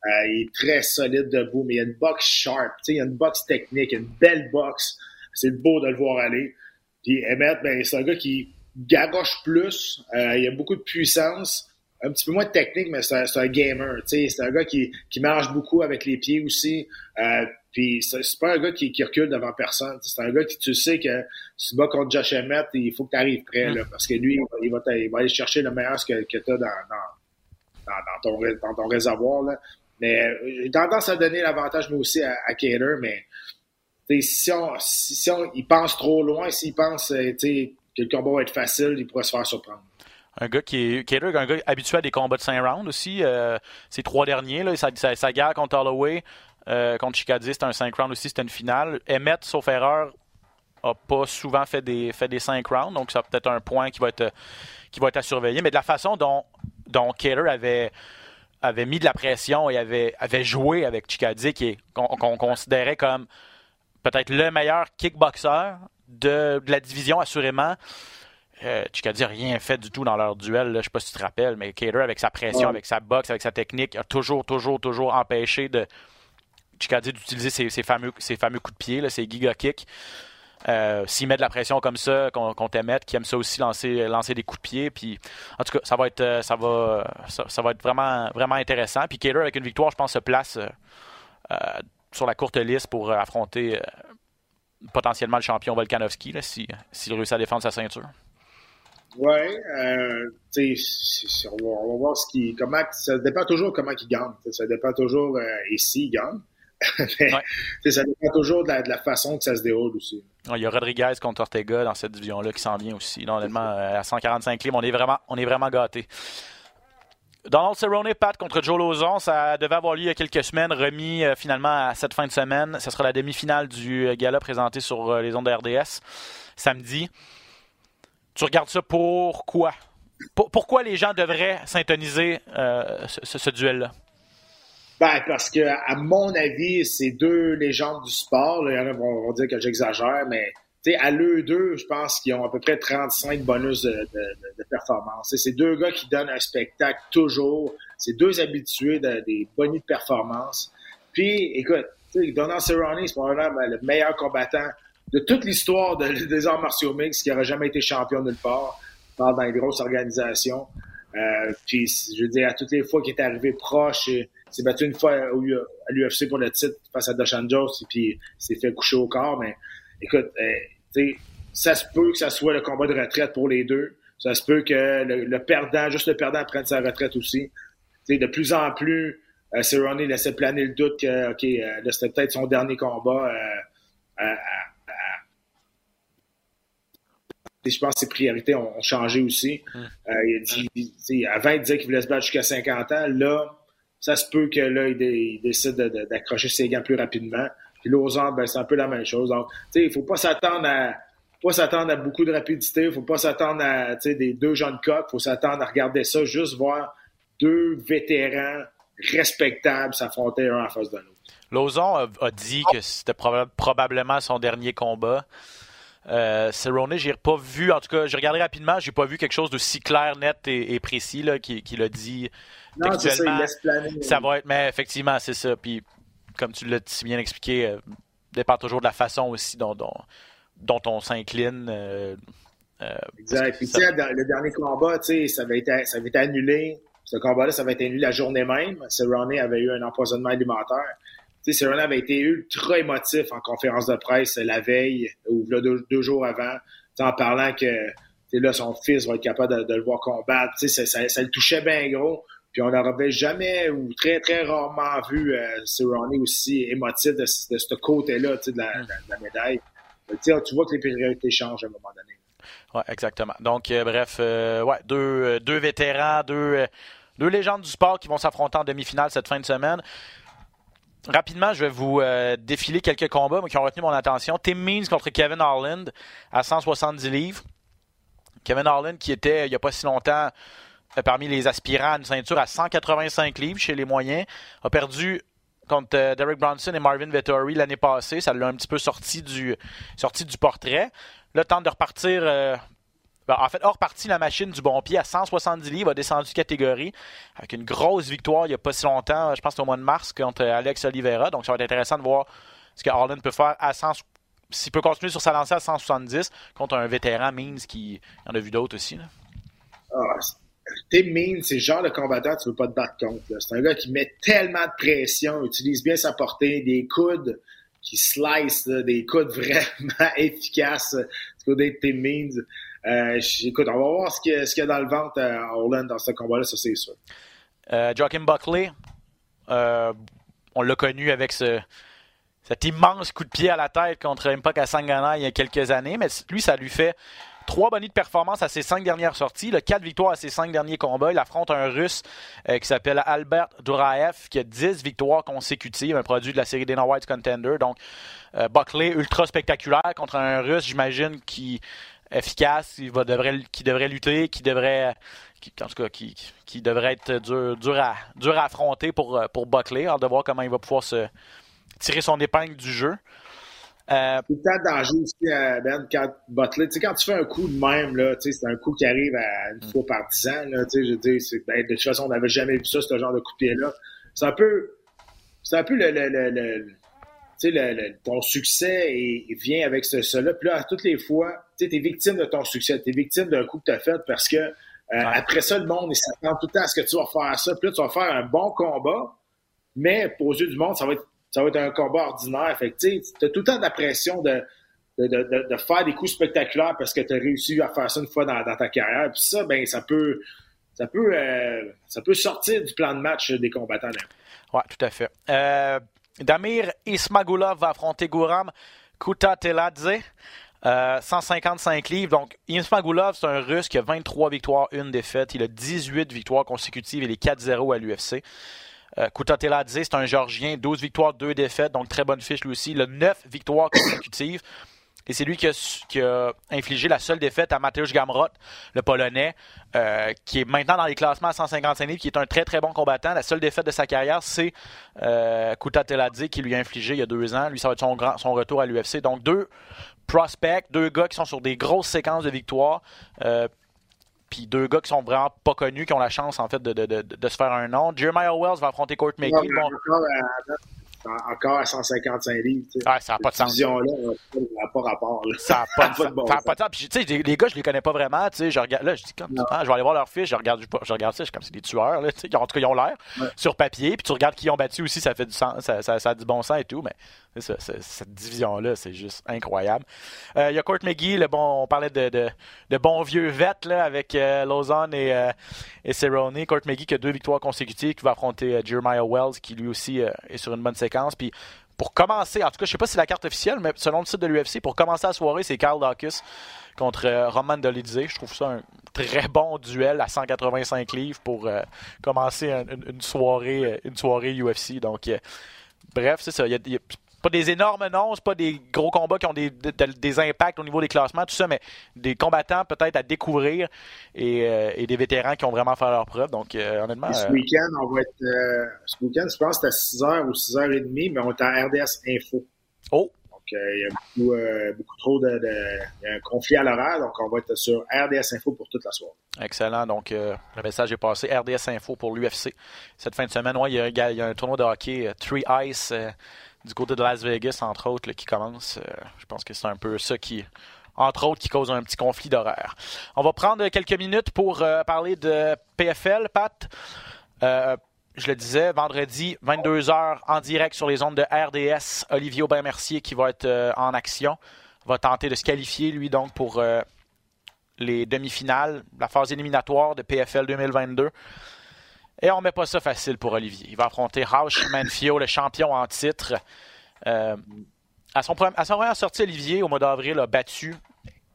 B: euh, il est très solide debout, mais il a une boxe sharp, il a une boxe technique, une belle boxe. C'est beau de le voir aller. Puis Emmett, ben, c'est un gars qui garoche plus, euh, il a beaucoup de puissance, un petit peu moins de technique, mais c'est un, gamer. C'est un gars qui, qui marche beaucoup avec les pieds aussi. Euh, puis c'est pas un gars qui, qui, recule devant personne. C'est un gars qui tu sais que si tu bats contre Josh Emmett, il faut que tu arrives prêt, là, parce que lui, il va, il va, aller chercher le meilleur que, que tu as dans, dans, dans, ton, dans ton réservoir. Là. Mais euh, j'ai tendance à donner l'avantage, moi aussi, à, à Cater, mais si on, si, on, il pense trop loin, s'il pense euh, que le combat va être facile, il pourrait se faire surprendre.
A: Un gars qui est, Cater, un gars habitué à des combats de 5 rounds aussi. Euh, ces trois derniers, là, sa, sa, guerre contre Holloway, euh, contre Chikadze, c'était un 5 rounds aussi, c'était une finale. Emmett, sauf erreur, n'a pas souvent fait des, fait des 5 rounds, donc ça peut-être un point qui va, être, qui va être à surveiller. Mais de la façon dont, dont Cater avait avait mis de la pression et avait, avait joué avec Chikadze, qu'on considérait comme peut-être le meilleur kickboxer de, la division, assurément. Euh, Chikadze n'a rien fait du tout dans leur duel. Je ne sais pas si tu te rappelles, mais Cater, avec sa pression, avec sa boxe, avec sa technique, a toujours, toujours, toujours empêché de Chikadze d'utiliser ses, fameux, ses fameux coups de pied, là, ses giga kicks. Euh, S'il met de la pression comme ça, qu'on qu t'émette, qui aime ça aussi lancer, lancer des coups de pied. Puis, en tout cas, ça va être, euh, ça va, ça, va être vraiment, vraiment intéressant. Puis Kader, avec une victoire, je pense, se place euh, euh, sur la courte liste pour affronter potentiellement le champion Volkanovski, s'il si, réussit à défendre sa ceinture.
B: Oui, euh, on, va, on va voir ce qui, comment, ça dépend toujours comment il gagne. Ça dépend toujours euh, et s'il gagne. <laughs> Ça dépend toujours de la, façon que ça se déroule aussi.
A: il y a Rodriguez contre Ortega dans cette division-là qui s'en vient aussi. honnêtement, euh, à 145 livres, on est vraiment, on est vraiment gâtés. Donald Cerrone, Pat contre Joe Lozon, ça devait avoir lieu il y a quelques semaines, remis euh, finalement à cette fin de semaine. Ce sera la demi-finale du euh, gala présenté sur les ondes de RDS samedi. Tu regardes ça pourquoi? pourquoi les gens devraient syntoniser ce duel-là?
B: Ben, parce que, à mon avis, c'est deux légendes du sport. Il y en a vont, dire que j'exagère, mais à l'eux deux, je pense qu'ils ont à peu près 35 bonus de, de, performance. C'est deux gars qui donnent un spectacle toujours. C'est deux habitués des bonus de performance. Puis, écoute, Donald Cerrone, c'est probablement le meilleur combattant de toute l'histoire des arts martiaux mixtes qui n'aurait jamais été champion nulle part. dans une grosse organisation. Euh, puis, je veux dire, à toutes les fois qu'il est arrivé proche, s'est battu une fois à l'UFC pour le titre face à Dushan Jones, et puis s'est fait coucher au corps. Mais écoute, euh, ça se peut que ça soit le combat de retraite pour les deux. Ça se peut que le, perdant, juste le perdant, prenne sa retraite aussi. T'sais, de plus en plus, euh, Cerrone laissait planer le doute que, OK, euh, là, c'était peut-être son dernier combat. Euh, je pense que ses priorités ont, changé aussi. Hum. il a dit, avant, il disait qu'il voulait se battre jusqu'à 50 ans. Là, ça se peut que là, il, décide d'accrocher ses gants plus rapidement. Puis ben, c'est un peu la même chose. Donc, tu sais, il faut pas s'attendre à pas s'attendre à beaucoup de rapidité, il faut pas s'attendre à des deux jeunes coqs, il faut s'attendre à regarder ça, juste voir deux vétérans respectables s'affronter un en face de l'autre.
A: Lausanne a, dit que c'était probablement son dernier combat. Euh, Cerrone, j'ai pas vu, en tout cas, j'ai regardé rapidement, j'ai pas vu quelque chose de si clair, net et, précis là, qui, qui l'a dit
B: non, c'est ça, il laisse planer.
A: Ça va être, mais effectivement, c'est ça. Puis, comme tu l'as si bien expliqué, euh, dépend toujours de la façon aussi dont, dont, on s'incline. Euh,
B: euh, exact. Puis, ça... le dernier combat, ça avait, été, ça avait été annulé. Ce combat-là, ça avait été annulé la journée même. Cerrone avait eu un empoisonnement alimentaire. Cerrone avait été ultra émotif en conférence de presse la veille ou deux, deux jours avant, en parlant que là, son fils va être capable de, le voir combattre. Ça, ça, ça, le touchait bien gros. Puis on n'aurait jamais ou très, très rarement vu euh, Cerrone aussi émotif de, ce côté-là de la, de la médaille. tu vois que les priorités changent à un moment donné.
A: Oui, exactement. Donc, euh, bref, euh, ouais, deux, euh, deux vétérans, deux, deux légendes du sport qui vont s'affronter en demi-finale cette fin de semaine. Rapidement, je vais vous défiler quelques combats qui ont retenu mon attention. Tim Means contre Kevin Harland à 170 livres. Kevin Harlan, qui était il n'y a pas si longtemps parmi les aspirants à une ceinture à 185 livres chez les moyens, a perdu contre Derek Bronson et Marvin Vettori l'année passée. Ça l'a un petit peu sorti du, sorti du portrait. Là, tente de repartir. En fait, hors partie la machine du bon pied à 170 livres, a descendu de catégorie avec une grosse victoire il n'y a pas si longtemps, je pense au mois de mars, contre Alex Oliveira. Donc, ça va être intéressant de voir ce que Harlan peut faire à 100, s'il peut continuer sur sa lancée à 170 contre un vétéran Means qui en a vu d'autres aussi. Là.
B: Ah, Tim Means, c'est le genre de combattant que tu ne veux pas te battre contre. C'est un gars qui met tellement de pression, utilise bien sa portée, des coudes qui slice, des coudes <laughs> vraiment efficaces du côté de Tim Means. Euh, écoute, on va voir ce qu'il y, a dans le ventre à Orland dans ce combat-là, ça c'est sûr.
A: Euh, Joachim Buckley, euh, on l'a connu avec ce, cet immense coup de pied à la tête contre Impak Sangana il y a quelques années, mais lui, ça lui fait trois bonnies de performance à ses cinq dernières sorties, quatre victoires à ses cinq derniers combats. Il affronte un Russe euh, qui s'appelle Albert Duraev, qui a 10 victoires consécutives, un produit de la série Dana White Contender. Donc, euh, Buckley ultra spectaculaire contre un Russe, j'imagine, qui efficace, qui, devrait, lutter, qui devrait, qui, en tout cas, qui, devrait être dur, dur, à, dur à affronter pour, euh, pour Buckley. Alors, de voir comment il va pouvoir se tirer son épingle du jeu.
B: Euh, c'est le danger aussi, Ben, quand Butler, tu sais, quand tu fais un coup de même, là, tu sais, c'est un coup qui arrive à une fois par dix ans, là, tu sais, je dis, c'est, ben, de toute façon, on n'avait jamais vu ça, ce genre de coup de pied-là. C'est un peu, c'est un peu le, le, le, le tu sais, le, ton succès et, vient avec ce, cela. Puis là, à toutes les fois, tu t'es victime de ton succès, t'es victime d'un coup que t'as fait parce que euh, après ça, le monde, il s'attend tout le temps à ce que tu vas faire ça. Puis là, tu vas faire un bon combat, mais pour aux yeux du monde, ça va être ça va être un combat ordinaire. Fait tu as tout le temps de la pression de, de, de, de, faire des coups spectaculaires parce que tu as réussi à faire ça une fois dans, dans ta carrière. Puis ça, ben, ça peut, ça peut, euh, ça peut sortir du plan de match des combattants.
A: Oui, tout à fait. Euh, Damir Ismagulov va affronter Guram Kutateladze. Euh, 155 livres. Donc, Ismagulov, c'est un Russe qui a 23 victoires, une défaite. Il a 18 victoires consécutives et les 4-0 à l'UFC. Euh, c'est un Georgien, 12 victoires, 2 défaites, donc très bonne fiche lui aussi. Il a 9 victoires <coughs> consécutives. Et c'est lui qui a, infligé la seule défaite à Mateusz Gamrot, le Polonais, euh, qui est maintenant dans les classements à 155 livres, qui est un très très bon combattant. La seule défaite de sa carrière, c'est euh, qui lui a infligé il y a deux ans. Lui, ça va être son, grand, son retour à l'UFC. Donc deux prospects, deux gars qui sont sur des grosses séquences de victoires. Euh, puis deux gars qui sont vraiment pas connus, qui ont la chance en fait de, de, de, de se faire un nom. Jeremiah Wells va affronter Court McGee. Bon,
B: encore à 155 livres. Tu sais.
A: Ah, ça n'a pas de sens.
B: Vision-là n'a pas rapport. Là.
A: Ça n'a <laughs> pas, de, bon ça n'a pas de sens. Puis, tu sais, les gars, je les connais pas vraiment. Tu sais, je regarde, là, je dis comme, ah, je vais aller voir leur fiche, je regarde, je, regarde ça, je comme c'est des tueurs. Là, tu sais, en tout cas, ils ont l'air sur papier. Puis tu regardes qui ont battu aussi, ça fait du sens, ça, ça, ça a du bon sens et tout. Mais cette division-là, c'est juste incroyable. Euh, il y a Court McGee, le bon, on parlait de, de, bons vieux vets là, avec euh, Lausanne et, euh, et Cerrone. Court McGee qui a deux victoires consécutives, qui va affronter euh, Jeremiah Wells, qui lui aussi euh, est sur une bonne séquence. Puis pour commencer, en tout cas, je sais pas si c'est la carte officielle, mais selon le site de l'UFC, pour commencer la soirée, c'est Carl Dawkins contre Roman Dolidze. Je trouve ça un très bon duel à 185 livres pour commencer une, soirée, une soirée UFC. Donc, bref, c'est ça. Il y a, pas des énormes noms, c'est pas des gros combats qui ont des, des, impacts au niveau des classements, tout ça, mais des combattants peut-être à découvrir et, euh, et, des vétérans qui ont vraiment fait leur preuve. Donc, euh, honnêtement.
B: ce euh, week-end, on va être. ce week-end, je pense que c'est à 6h ou 6h30, mais on est à RDS Info.
A: Oh!
B: Donc, il y a beaucoup, beaucoup trop de, Il y a un conflit à l'horaire, donc on va être sur RDS Info pour toute la soirée.
A: Excellent. Donc, le message est passé. RDS Info pour l'UFC. Cette fin de semaine, ouais, il, y a, il y a un tournoi de hockey, Three Ice du côté de Las Vegas, entre autres, qui commence. Euh, je pense que c'est un peu ça qui, entre autres, qui cause un petit conflit d'horaire. On va prendre quelques minutes pour euh, parler de PFL, Pat. Euh, je le disais, vendredi, 22h en direct sur les ondes de RDS. Olivier Aubin-Mercier qui va être en action. Va tenter de se qualifier, lui, donc, pour les demi-finales, la phase éliminatoire de PFL 2022. Et on met pas ça facile pour Olivier. Il va affronter Rausch Manfio, le champion en titre. Euh, à, son, à première sortie, Olivier, au mois d'avril, a battu.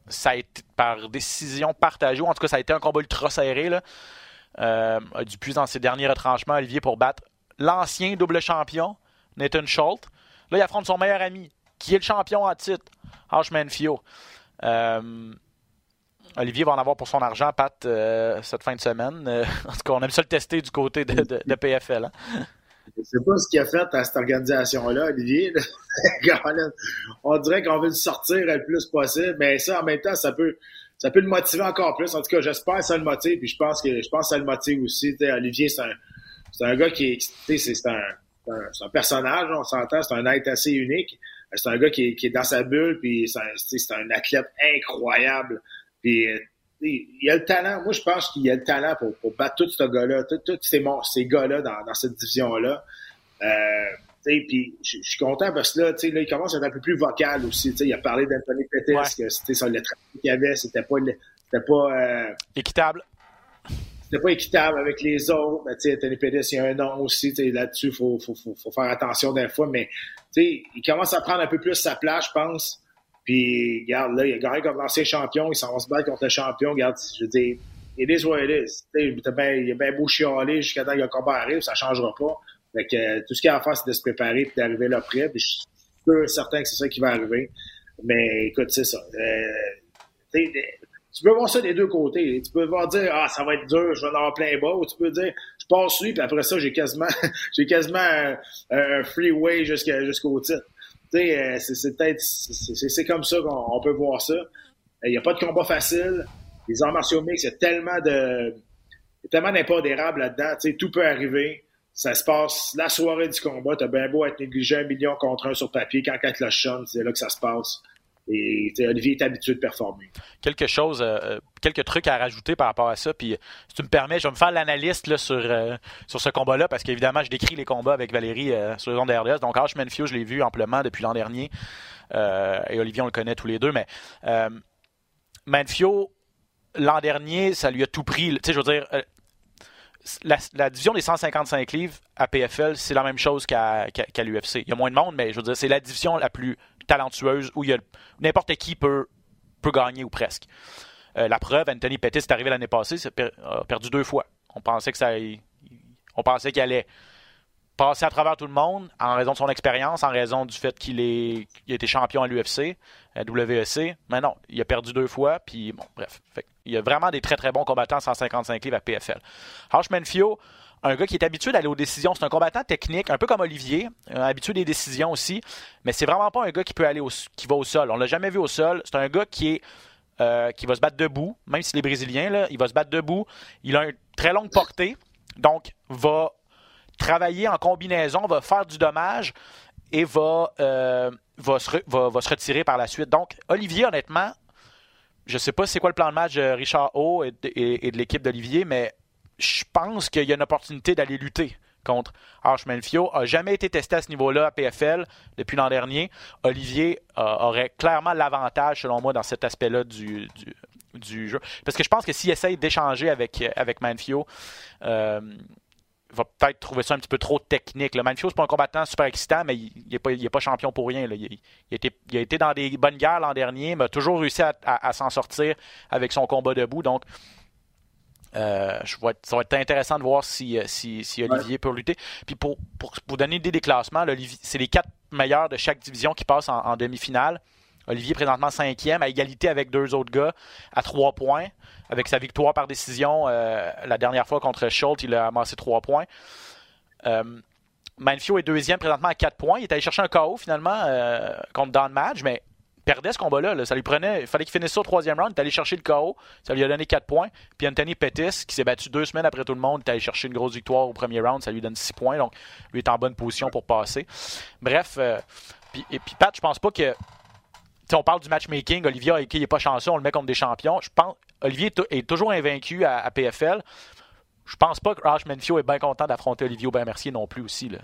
A: Ça a été par décision partagée. En tout cas, ça a été un combat ultra serré. Là. Euh, plus dans ses derniers retranchements, Olivier, pour battre l'ancien double champion, Nathan Schultz. Là, il affronte son meilleur ami, qui est le champion en titre, Rausch Manfio. Euh, Olivier va en avoir pour son argent, Pat, euh, cette fin de semaine. Euh, <laughs> en tout cas, on aime ça le tester du côté de, de, PFL. Hein.
B: Je sais pas ce qu'il a fait à cette organisation-là, Olivier. <laughs> on dirait qu'on veut le sortir le plus possible, mais ça, en même temps, ça peut, ça peut le motiver encore plus. En tout cas, j'espère que ça le motive, puis je pense que je pense ça le motive aussi. Olivier, c'est un, un gars qui est, c'est un, un, personnage, on s'entend, c'est un être assez unique. C'est un gars qui est, qui est dans sa bulle, puis c'est un athlète incroyable. Puis, il a le talent. Moi, je pense qu'il a le talent pour, pour battre tout ce gars-là, tous ces, ces gars-là dans, dans, cette division-là. Euh, puis je suis content parce que là, là, il commence à être un peu plus vocal aussi. il a parlé d'Anthony Pettis, ouais. que c'était sur le travail qu'il y avait, c'était pas, c'était pas euh,
A: équitable.
B: C'était pas équitable avec les autres. Mais, Anthony Pettis, il y a un nom aussi. Là-dessus, il faut, faut, faut, faut, faire attention des fois. Mais il commence à prendre un peu plus sa place, je pense. Puis, regarde, là, il a gagné comme l'ancien champion, il s'en va se battre contre le champion. Regarde, je veux dire, it is what it is. il est bien beau chialer jusqu'à temps que le combat arrive, ça changera pas. Fait que, euh, tout ce qu'il a à faire, c'est de se préparer et d'arriver là près. Puis, je suis peu certain que c'est ça qui va arriver. Mais, écoute, c'est ça. Euh, tu peux voir ça des deux côtés. Tu peux voir dire, ah, ça va être dur, je vais en plein bas. Ou tu peux dire, je passe lui, puis après ça, j'ai quasiment, <laughs> j'ai quasiment un, un freeway jusqu'au titre. Euh, c'est comme ça qu'on peut voir ça. Il n'y a pas de combat facile. Les arts martiaux mix, il tellement de y tellement d'impondérables là-dedans. Tout peut arriver. Ça se passe la soirée du combat. T'as bien beau être négligé un million contre un sur papier. Quand la cloche c'est là que ça se passe. Et Olivier est habitué de performer.
A: Quelque chose, euh, quelques trucs à rajouter par rapport à ça. Puis, si tu me permets, je vais me faire l'analyste sur, euh, sur ce combat-là parce qu'évidemment, je décris les combats avec Valérie euh, sur les ondes RDS. Donc, Ash Menfio, je l'ai vu amplement depuis l'an dernier. et Olivier, on le connaît tous les deux. Mais Manfio, l'an dernier, ça lui a tout pris. Tu sais, je veux dire, la, division des 155 livres à PFL, c'est la même chose qu'à qu qu l'UFC. Il y a moins de monde, mais je veux dire, c'est la division la plus talentueuse où n'importe qui peut, peut gagner ou presque. Euh, la preuve, Anthony Pettis est arrivé l'année passée, a perdu deux fois. On pensait que ça, on pensait qu'il allait passer à travers tout le monde en raison de son expérience, en raison du fait qu'il est, il été champion à l'UFC, à WEC. Mais non, il a perdu deux fois, puis bon, bref. Il y a vraiment des très très bons combattants 155 livres à PFL. Harsh Manfio, un gars qui est habitué d'aller aux décisions. C'est un combattant technique, un peu comme Olivier, euh, habitué des décisions aussi, mais c'est vraiment pas un gars qui peut aller au, qui va au sol. On l'a jamais vu au sol. C'est un gars qui est euh, qui va se battre debout, même s'il est brésilien, là, il va se battre debout. Il a une très longue portée, donc va travailler en combinaison, va faire du dommage et va, euh, va, se, va, se retirer par la suite. Donc, Olivier, honnêtement, je sais pas c'est quoi le plan de match de Richard O et de l'équipe d'Olivier, mais je pense qu'il y a une opportunité d'aller lutter contre Arch Menfio. A jamais été testé à ce niveau-là à PFL depuis l'an dernier. Olivier euh, aurait clairement l'avantage, selon moi, dans cet aspect-là du, du, jeu. Parce que je pense que s'il essaye d'échanger avec, avec Manfio, euh, il va peut-être trouver ça un petit peu trop technique. Le Manfio, c'est pas un combattant super excitant, mais il n'est pas, champion pour rien. Il, a été, il, a été, dans des bonnes guerres l'an dernier, mais a toujours réussi à, à s'en sortir avec son combat debout. Donc, euh, je vois, ça va être intéressant de voir si, si, si Olivier ouais. peut lutter. Puis pour, pour, pour donner une idée des classements, c'est les quatre meilleurs de chaque division qui passent en, en demi-finale. Olivier présentement cinquième, à égalité avec deux autres gars, à trois points. Avec sa victoire par décision euh, la dernière fois contre Schultz, il a amassé trois points. Euh, Manfio est deuxième présentement à quatre points. Il est allé chercher un KO finalement euh, contre Don Madge, mais perdait ce combat-là. Là. Ça lui prenait. Il fallait qu'il finisse ça au troisième round. Il est allé chercher le KO. Ça lui a donné 4 points. Puis Anthony Pettis, qui s'est battu deux semaines après tout le monde, est allé chercher une grosse victoire au premier round. Ça lui donne 6 points. Donc, lui est en bonne position pour passer. Bref. Euh, puis, et puis, Pat, je pense pas que. on parle du matchmaking. Olivier, qui n'est pas chanceux, on le met contre des champions. Olivier est toujours invaincu à, PFL. je pense pas que Rosh Menfio est bien content d'affronter Olivier Aubin-Mercier non plus aussi. Là.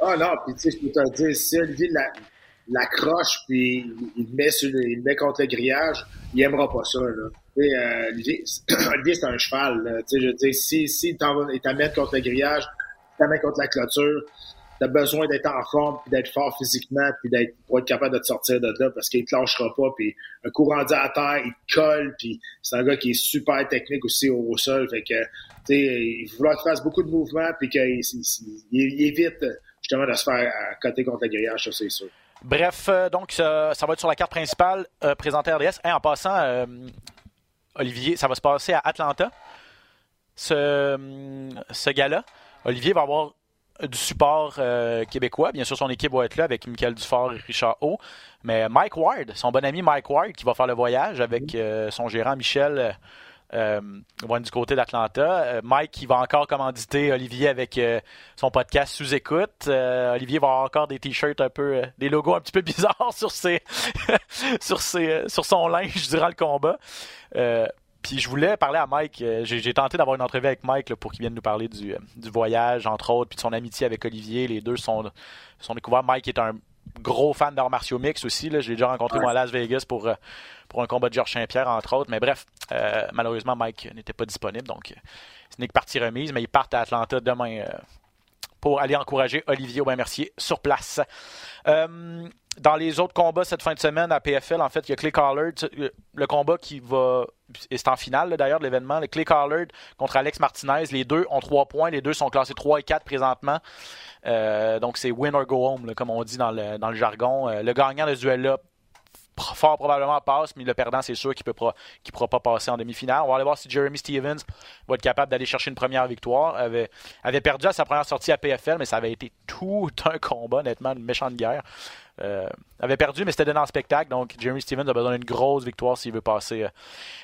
B: ah non, puis tu sais, je peux te dire, si Olivier l'accroche puis il le, met sur il met contre le grillage, il aimera pas ça. Là. Euh, <clears throat> Olivier, c'est un cheval. Sais, je veux dire, si, si il t'amène contre le grillage, il t'amène contre la clôture, tu as besoin d'être en forme, puis d'être fort physiquement, puis d'être pour être capable de te sortir de là parce qu'il te lâchera pas. Puis un coup rendu à terre, il te colle, puis c'est un gars qui est super technique aussi au, sol. Fait que, tu sais, il va qu'il fasse beaucoup de mouvements, puis qu'il il, évite justement de se faire côté contre le grillage, ça c'est sûr.
A: Bref, euh, donc ça, va être sur la carte principale euh, présentée à RDS. en passant, euh, Olivier, ça va se passer à Atlanta. Ce, ce gars-là, Olivier va avoir du support euh, québécois. Bien sûr, son équipe va être là avec Michael Dufort et Richard O. Mais Mike Ward, son bon ami Mike Ward, qui va faire le voyage avec son gérant Michel, euh, être du côté d'Atlanta. Mike, qui va encore commanditer Olivier avec son podcast sous écoute. Olivier va avoir encore des t-shirts un peu, des logos un petit peu <laughs> bizarres sur ses, <laughs> sur ses, sur son linge durant le combat. Puis je voulais parler à Mike. Euh, j'ai tenté d'avoir une entrevue avec Mike pour qu'il vienne nous parler du, euh, du, voyage, entre autres, puis de son amitié avec Olivier. Les deux sont, sont découverts. Mike est un gros fan d'arts martiaux mix aussi. Là. Je l'ai déjà rencontré moi à Las Vegas pour, euh, pour un combat de Georges Saint-Pierre, entre autres. Mais bref, malheureusement, Mike n'était pas disponible. Donc, ce n'est que partie remise. Mais il part à Atlanta demain pour aller encourager Olivier Aubin-Mercier sur place. Dans les autres combats cette fin de semaine à PFL, en fait, il y a Clay Collard. Le combat qui va et c'est en finale d'ailleurs de l'événement, le Clay Collard contre Alex Martinez. Les deux ont trois points, les deux sont classés 3 et 4 présentement. Euh, donc c'est win or go home, comme on dit dans le, jargon. Euh, le gagnant de ce duel-là fort probablement passe, mais le perdant, c'est sûr qu'il ne pourra pas passer en demi-finale. On va aller voir si Jeremy Stevens va être capable d'aller chercher une première victoire. Avait, avait perdu à sa première sortie à PFL, mais ça avait été tout <laughs> un combat, honnêtement, une méchante guerre. Euh, avait perdu, mais c'était donné en spectacle. Donc, Jeremy Stevens a besoin d'une grosse victoire s'il veut passer euh,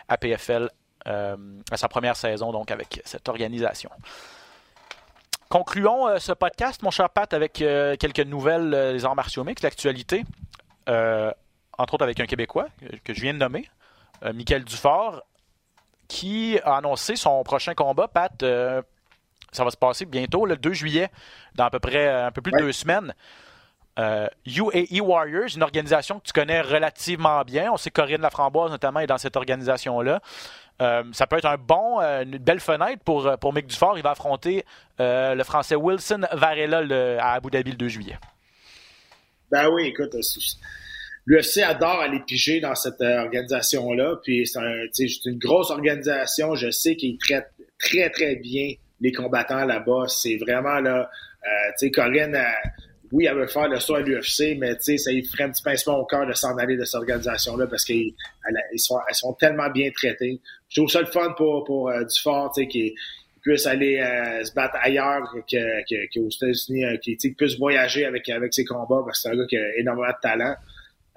A: à PFL euh, à sa première saison, donc avec cette organisation. Concluons ce podcast, mon cher Pat, avec quelques nouvelles des arts martiaux mix, l'actualité. entre autres avec un Québécois que je viens de nommer, Michael Dufort, qui a annoncé son prochain combat, Pat. ça va se passer bientôt, le 2 juillet, dans à peu près un peu plus de deux semaines. UAE euh, Warriors, une organisation que tu connais relativement bien. On sait que Corinne Laframboise, notamment, est dans cette organisation-là. Euh, ça peut être un bon, euh, une belle fenêtre pour, pour Mick Dufort. Il va affronter le Français Wilson Varela à Abu Dhabi le 2 juillet.
B: Ben oui, écoute, l'UFC adore aller piger dans cette organisation-là. Puis c'est une grosse organisation. Je sais qu'ils traitent très, très bien les combattants là-bas. C'est vraiment là. tu sais, Corinne oui, elle veut faire le saut à l'UFC, mais ça lui ferait un petit pincement au cœur de s'en aller de cette organisation-là parce qu'elles sont, tellement bien traitées. Je trouve ça le fun pour, euh, Dufort, qui puisse aller euh, se battre ailleurs qu'aux États-Unis, euh, qui puisse voyager avec ses combats parce que c'est un gars qui a énormément de talent.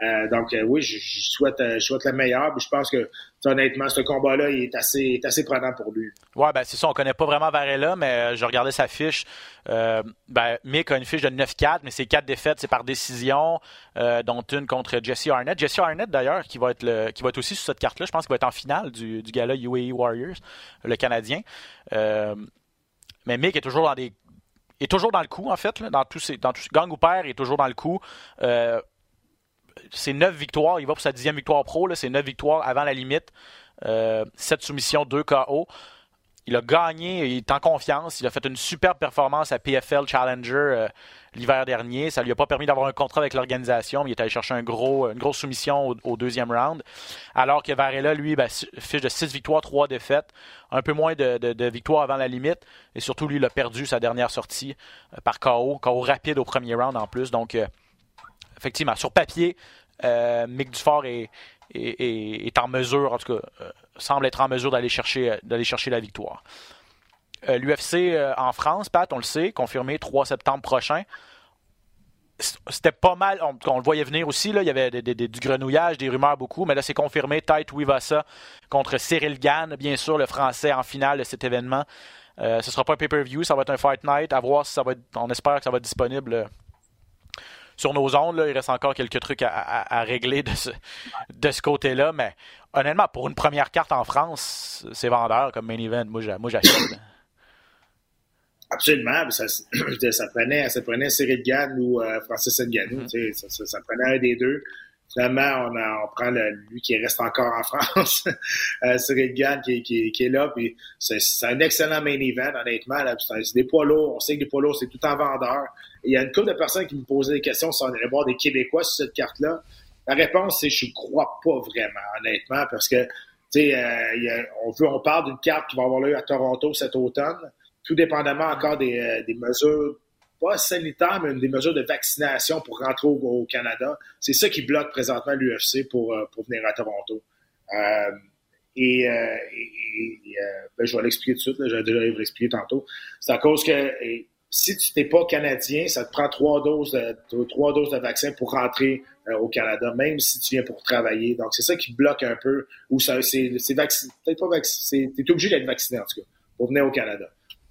B: Euh, donc oui, je, souhaite, je souhaite le meilleur. je pense que honnêtement, ce combat-là, est assez, est assez prenant pour lui.
A: Ouais, ben c'est ça, on connaît pas vraiment Varela, mais euh, je regardais sa fiche. Euh, ben, Mick a une fiche de 9-4, mais ses quatre défaites, c'est par décision, euh, dont une contre Jesse Arnett. Jesse Arnett, d'ailleurs, qui va être le, qui va être aussi sur cette carte-là, je pense qu'il va être en finale du, du gala UAE Warriors, le Canadien. mais Mick est toujours dans des est toujours dans le coup, en fait, dans tous ces, dans gang ou père est toujours dans le coup c'est 9 victoires. Il va pour sa dixième victoire pro. C'est 9 victoires avant la limite. Euh, 7 soumissions, 2 KO. Il a gagné, il est en confiance. Il a fait une superbe performance à PFL Challenger euh, l'hiver dernier. Ça lui a pas permis d'avoir un contrat avec l'organisation, mais il est allé chercher un gros, une grosse soumission au, deuxième round. Alors que Varela, lui, ben, fiche de 6 victoires, 3 défaites. Un peu moins de, victoires avant la limite. Et surtout, lui, il a perdu sa dernière sortie euh, par KO. KO rapide au premier round en plus. Donc, euh, effectivement, sur papier, euh, Mick Dufort est, est, en mesure, en tout cas, euh, semble être en mesure d'aller chercher, d'aller chercher la victoire. Euh, L'UFC en France, Pat, on le sait, confirmé 3 septembre prochain. C'était pas mal, on, le voyait venir aussi, là, il y avait du grenouillage, des rumeurs beaucoup, mais là c'est confirmé, Tite Wivasa contre Cyril Gann, bien sûr, le français en finale de cet événement. ce sera pas un pay-per-view, ça va être un fight night, à voir si ça va être, on espère que ça va être disponible sur nos ondes. il reste encore quelques trucs à, régler de ce, de ce côté-là. Mais honnêtement, pour une première carte en France, c'est vendeur comme main event. Moi, j'achète.
B: Absolument. Ça, <clears throat> ça, prenait, ça prenait Cyril Gann ou euh, Francis Nganou. Mm-hmm. Ça, ça, ça, prenait un des deux. Finalement, on, prend le, lui qui reste encore en <laughs> France, euh, Cyril Gann qui, est là. Puis c'est, un excellent main event, honnêtement. C'est, des poids lourds. On sait que les poids lourds, c'est tout en vendeur. il y a une couple de personnes qui me posaient des questions si on allait voir des Québécois sur cette carte-là. La réponse, c'est je crois pas vraiment, honnêtement, parce que tu sais, euh, on parle d'une carte qui va avoir lieu à Toronto cet automne tout dépendamment encore des, euh, des mesures, pas sanitaires, mais des mesures de vaccination pour rentrer au, Canada. C'est ça qui bloque présentement l'UFC pour, euh, pour venir à Toronto. Euh, et, euh, ben, je vais l'expliquer tout de suite, j'ai déjà l'expliquer tantôt. C'est à cause que si tu n'es pas canadien, ça te prend trois doses de, trois doses de vaccin pour rentrer au Canada, même si tu viens pour travailler. Donc, c'est ça qui bloque un peu, ou c'est, c'est, peut-être pas vacciné, t'es obligé d'être vacciné, en tout cas, pour venir au Canada.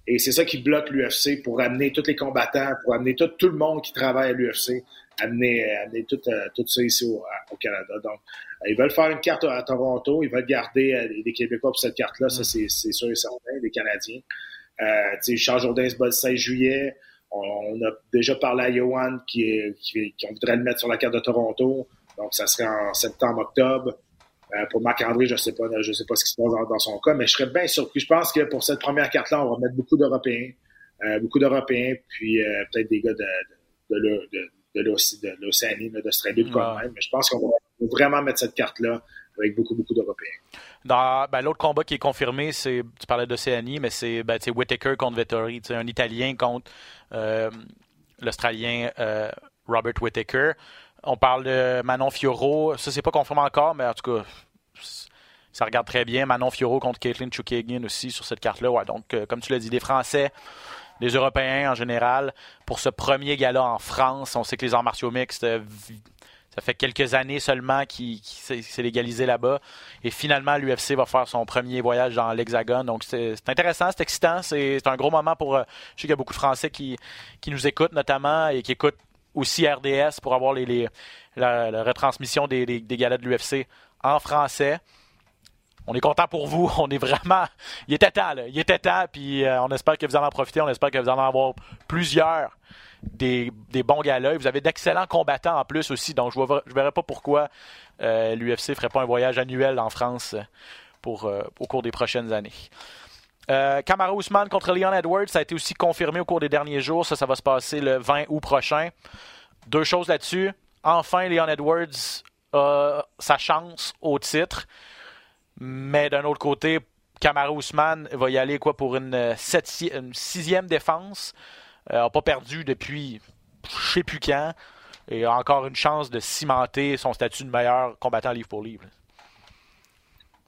B: Et c'est ça qui bloque l'UFC pour amener tous les combattants, pour amener tout, tout le monde qui travaille à l'UFC, amener, amener tout, euh, tout ça ici au, Canada. Donc, euh, ils veulent faire une carte à, Toronto, ils veulent garder euh, les Québécois pour cette carte-là, ça c'est sûr et certain, les Canadiens. Euh, Charles Jourdain se bat le 16 juillet. On, a déjà parlé à Johan qui, qui, qui, voudrait le mettre sur la carte de Toronto. Donc, ça serait en septembre-octobre. Euh, pour Marc-André, je sais pas, je sais pas ce qui se passe dans, son cas, mais je serais bien surpris. Je pense que pour cette première carte-là, on va mettre beaucoup d'Européens, euh, beaucoup d'Européens, puis euh, peut-être des gars de, de, de, l'Océanie, d'Australie, de quoi même. Mais je pense qu'on va vraiment mettre cette carte-là avec beaucoup, beaucoup d'Européens.
A: Dans ben, l'autre combat qui est confirmé, c'est tu parlais d'Océanie, mais c'est ben, Whitaker contre Vettori, un Italien contre l'Australien Robert Whitaker. On parle de Manon Fioro. Ça, c'est pas confirmé encore, mais en tout cas, ça regarde très bien. Manon Fioro contre Caitlin Chukagian aussi sur cette carte-là. Donc, euh, comme tu l'as dit, des Français, des Européens en général. Pour ce premier gala en France, on sait que les arts martiaux mixtes, euh, ça fait quelques années seulement qu'il s'est légalisé là-bas. Et finalement, l'UFC va faire son premier voyage dans l'Hexagone. Donc, c'est intéressant, c'est excitant. C'est un gros moment pour. Euh, je sais qu'il y a beaucoup de Français qui nous écoutent notamment et qui écoutent aussi RDS pour avoir la, retransmission des, des, galas de l'UFC en français. On est content pour vous. <laughs> On est vraiment. Il était temps, là. Il était temps. Puis euh, on espère que vous allez en profiter. On espère que vous allez en avoir plusieurs des, des bons galas. Vous avez d'excellents combattants en plus aussi. Donc je ne verrai pas pourquoi euh, l'UFC ne ferait pas un voyage annuel en France euh, au cours des prochaines années. Euh, Ousmane contre Leon Edwards, ça a été aussi confirmé au cours des derniers jours. Ça, ça va se passer le 20 août prochain. Deux choses là-dessus. Enfin, Leon Edwards a sa chance au titre. Mais d'un autre côté, Kamara Ousmane va y aller quoi pour une, sixième défense. n'a euh, pas perdu depuis je sais plus quand. Et a encore une chance de cimenter son statut de meilleur combattant livre pour livre.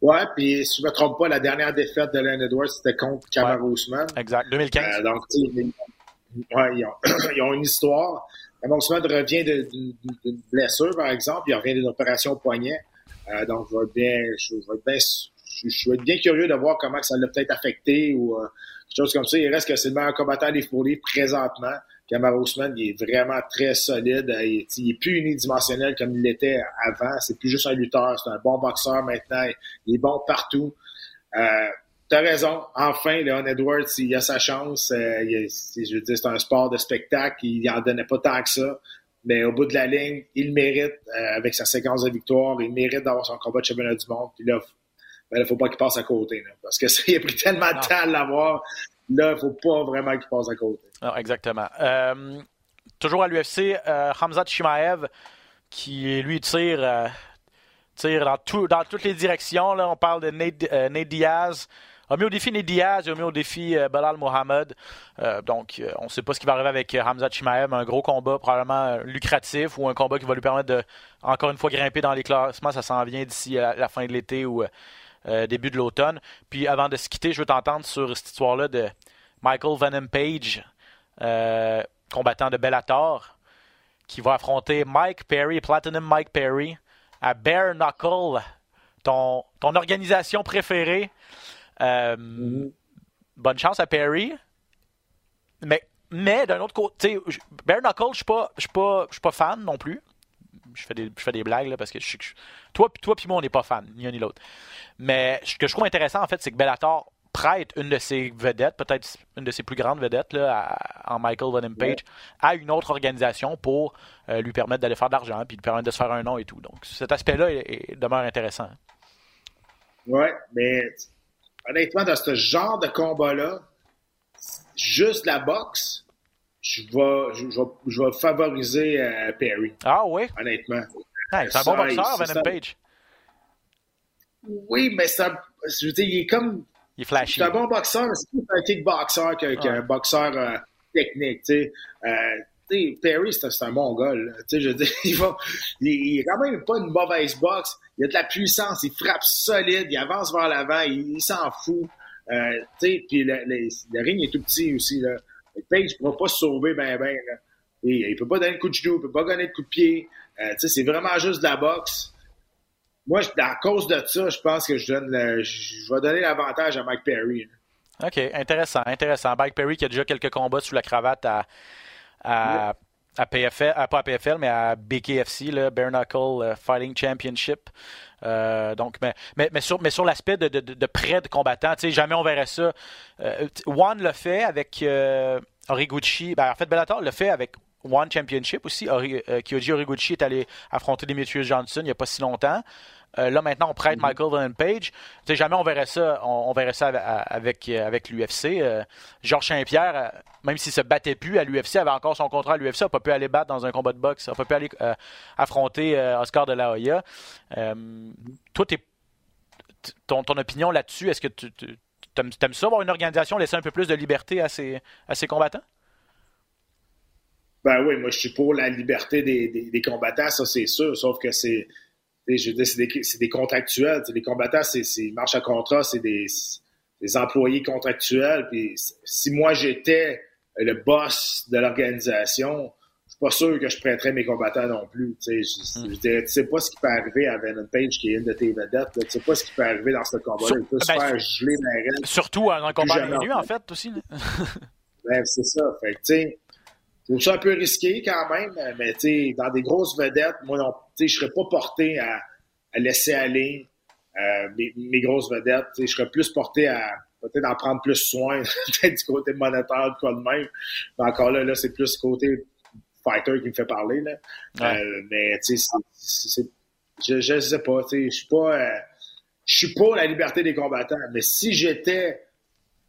B: Ouais, puis si je me trompe pas, la dernière défaite de Leon Edwards, c'était contre Kamara Ousmane.
A: Exact, 2015. Euh,
B: donc, ouais, ils, ont, <coughs> ils, ont, une histoire. Kamara Ousmane revient d'une blessure, par exemple, il revient d'une opération au poignet. Euh, donc, je vais, bien, je, vais bien, je, vais être bien curieux de voir comment ça l'a peut-être affecté ou euh, quelque chose comme ça. Il reste que c'est le meilleur combattant des fourlis présentement. Kamara Ousmane, il est vraiment très solide. Il est, plus unidimensionnel comme il l'était avant. C'est plus juste un lutteur. C'est un bon boxeur maintenant. Il est bon partout. Euh, T'as raison. Enfin, Leon Edwards, il a sa chance. Euh, je veux dire, c'est un sport de spectacle. Il en donnait pas tant que ça. Mais au bout de la ligne, il mérite, euh, avec sa séquence de victoire, il mérite d'avoir son combat de championnat du monde. Puis là, ben, il faut pas qu'il passe à côté. parce que ça, <laughs> il a pris tellement de temps à l'avoir. Là, il faut pas vraiment qu'il passe à côté.
A: Non, exactement. Euh, toujours à l'UFC, euh, Hamzat Shimaev, qui lui tire, euh, tire dans, tout, dans toutes les directions. Là. On parle de Nate, euh, Nate Diaz. A mis au défi Nate Diaz, il a mis au défi Balal Mohamed. donc, on ne sait pas ce qui va arriver avec Hamzat Shimaev. Un gros combat, probablement lucratif, ou un combat qui va lui permettre de, encore une fois, grimper dans les classements. Ça s'en vient d'ici la fin de l'été ou début de l'automne. Puis, avant de se quitter, je veux t'entendre sur cette histoire-là de Michael Venom Page, euh, combattant de Bellator, qui va affronter Mike Perry, Platinum Mike Perry, à Bare Knuckle, ton, ton organisation préférée. Euh, mm-hmm. Bonne chance à Perry. Mais, mais d'un autre côté, Bare Knuckle, je ne suis pas, fan non plus. Je fais des, je fais des blagues là, parce que je, toi, toi puis moi, on n'est pas fan, ni un ni l'autre. Mais ce que je trouve intéressant, en fait, c'est que Bellator prête une de ses vedettes, peut-être une de ses plus grandes vedettes, là, en Michael Van Page, à une autre organisation pour euh, lui permettre d'aller faire de l'argent, puis lui permettre de se faire un nom et tout. Donc, cet aspect-là demeure intéressant.
B: Oui, mais honnêtement, dans ce genre de combat-là, juste la boxe, je vais, je, vais, favoriser euh, Perry.
A: Ah oui?
B: Honnêtement.
A: c'est un bon boxeur, Van Page.
B: Oui, mais ça, je veux dire, il est comme
A: il est flashy.
B: C'est un bon boxeur, mais c'est plus un kickboxer qu'un boxeur euh, technique. Tu sais. Perry, c'est un bon gars. Je veux dire, <laughs> il, va, il, est quand même pas une mauvaise boxe. Il a de la puissance, il frappe solide, il avance vers l'avant, il, s'en fout. Euh, puis le, le, ring est tout petit aussi. Là. Page ne pourra pas se sauver ben ben. Là. Il peut pas donner de coup de genou, il peut pas donner de coup de pied. Euh, c'est vraiment juste de la boxe moi, à cause de ça, je pense que je, donne je vais donner l'avantage à Mike Perry.
A: OK, intéressant, intéressant. Mike Perry qui a déjà quelques combats sous la cravate à, à, à PFL, pas à PFL, mais à BKFC, le Bare Knuckle euh, Fighting Championship. Euh, donc, mais, mais, mais, sur, mais sur l'aspect de, de, de, prêt de combattant, jamais on verrait ça. Euh, One le fait avec Origuchi. Ben, en fait, Bellator le fait avec One Championship aussi. Kyoji Origuchi est allé affronter Demetrius Johnson il n'y a pas si longtemps. Euh, là, maintenant, on prête mm-hmm. Michael Van Page. Tu jamais on verrait ça, on, verrait ça avec, avec l'UFC. Euh, Georges Saint-Pierre, euh, même s'il se battait plus à l'UFC, avait encore son contrat à l'UFC, n'a pas pu aller battre dans un combat de boxe, n'a pas pu aller affronter Oscar de la Hoya. toi, ton, ton opinion là-dessus, est-ce que tu, aimes, ça, avoir une organisation laisser un peu plus de liberté à ses, à ses combattants?
B: Ben oui, moi je suis pour la liberté des, des combattants, ça c'est sûr, sauf que c'est je veux c'est des, des, contractuels. les combattants, c'est marche à contrat, c'est des, des, employés contractuels. Puis si moi j'étais le boss de l'organisation, je suis pas sûr que je prêterais mes combattants non plus. Tu sais, hmm. je, sais pas ce qui peut arriver à Venom Page, qui est une de tes vedettes. Tu sais pas ce qui peut arriver dans ce combat-là. Il peut se ben, faire geler dans
A: Surtout un combat en fait, aussi.
B: ben, c'est ça. Fait tu sais, trouve ça un peu risqué quand même, mais dans des grosses vedettes, moi non, je serais pas porté à, laisser aller euh, mes, grosses vedettes. Je serais plus porté à peut-être en prendre plus soin, <laughs> peut-être du côté monétaire, quoi de même. Mais encore là, là, c'est plus le côté fighter qui me fait parler. Là. Euh, mais tu sais, je, je sais pas, je suis pas. Euh, je suis pas la liberté des combattants, mais si j'étais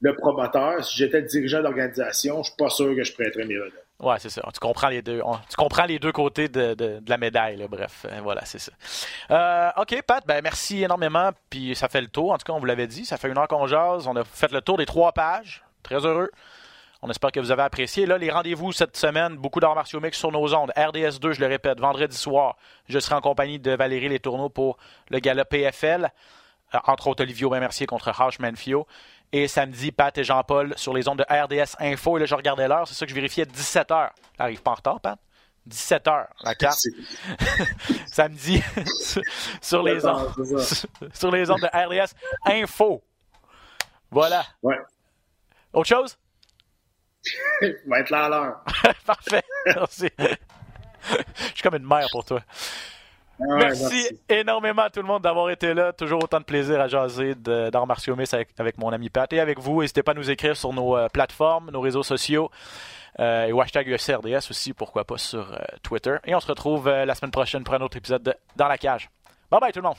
B: le promoteur, si j'étais le dirigeant d'organisation, je suis pas sûr que je prêterais mes vedettes.
A: Ouais, c'est ça. Tu comprends les deux. tu comprends les deux côtés de, de, la médaille. Bref, euh, voilà, c'est ça. Euh, ok, Pat, ben merci énormément. Puis ça fait le tour. En tout cas, on vous l'avait dit, ça fait une heure qu'on jase. On a fait le tour des trois pages. Très heureux. On espère que vous avez apprécié. Là, les rendez-vous cette semaine, beaucoup d'arts martiaux mix sur nos ondes. RDS2, je le répète, vendredi soir, je serai en compagnie de Valérie Les Tourneaux pour le gala PFL. Euh, entre autres, Olivier Aubin-Mercier contre Harsh Manfio. Et samedi, Pat et Jean-Paul sur les ondes de RDS Info. Et là, je regardais l'heure, c'est ça que je vérifiais, 17h. Arrive pas en retard, Pat? 17h, la carte. <laughs> samedi, <laughs> sur les ondes, <laughs> sur les ondes de RDS Info. Voilà.
B: Ouais.
A: Autre chose?
B: va être là à l'heure.
A: Parfait. Merci. je suis comme une mère pour toi merci, énormément à tout le monde d'avoir été là. Toujours autant de plaisir à jaser d'arts martiaux avec, mon ami Pat et avec vous. N'hésitez pas à nous écrire sur nos euh, plateformes, nos réseaux sociaux. Euh, et hashtag UFCRDS aussi, pourquoi pas sur euh, Twitter. Et on se retrouve la semaine prochaine pour un autre épisode de Dans la cage. Bye bye tout le monde!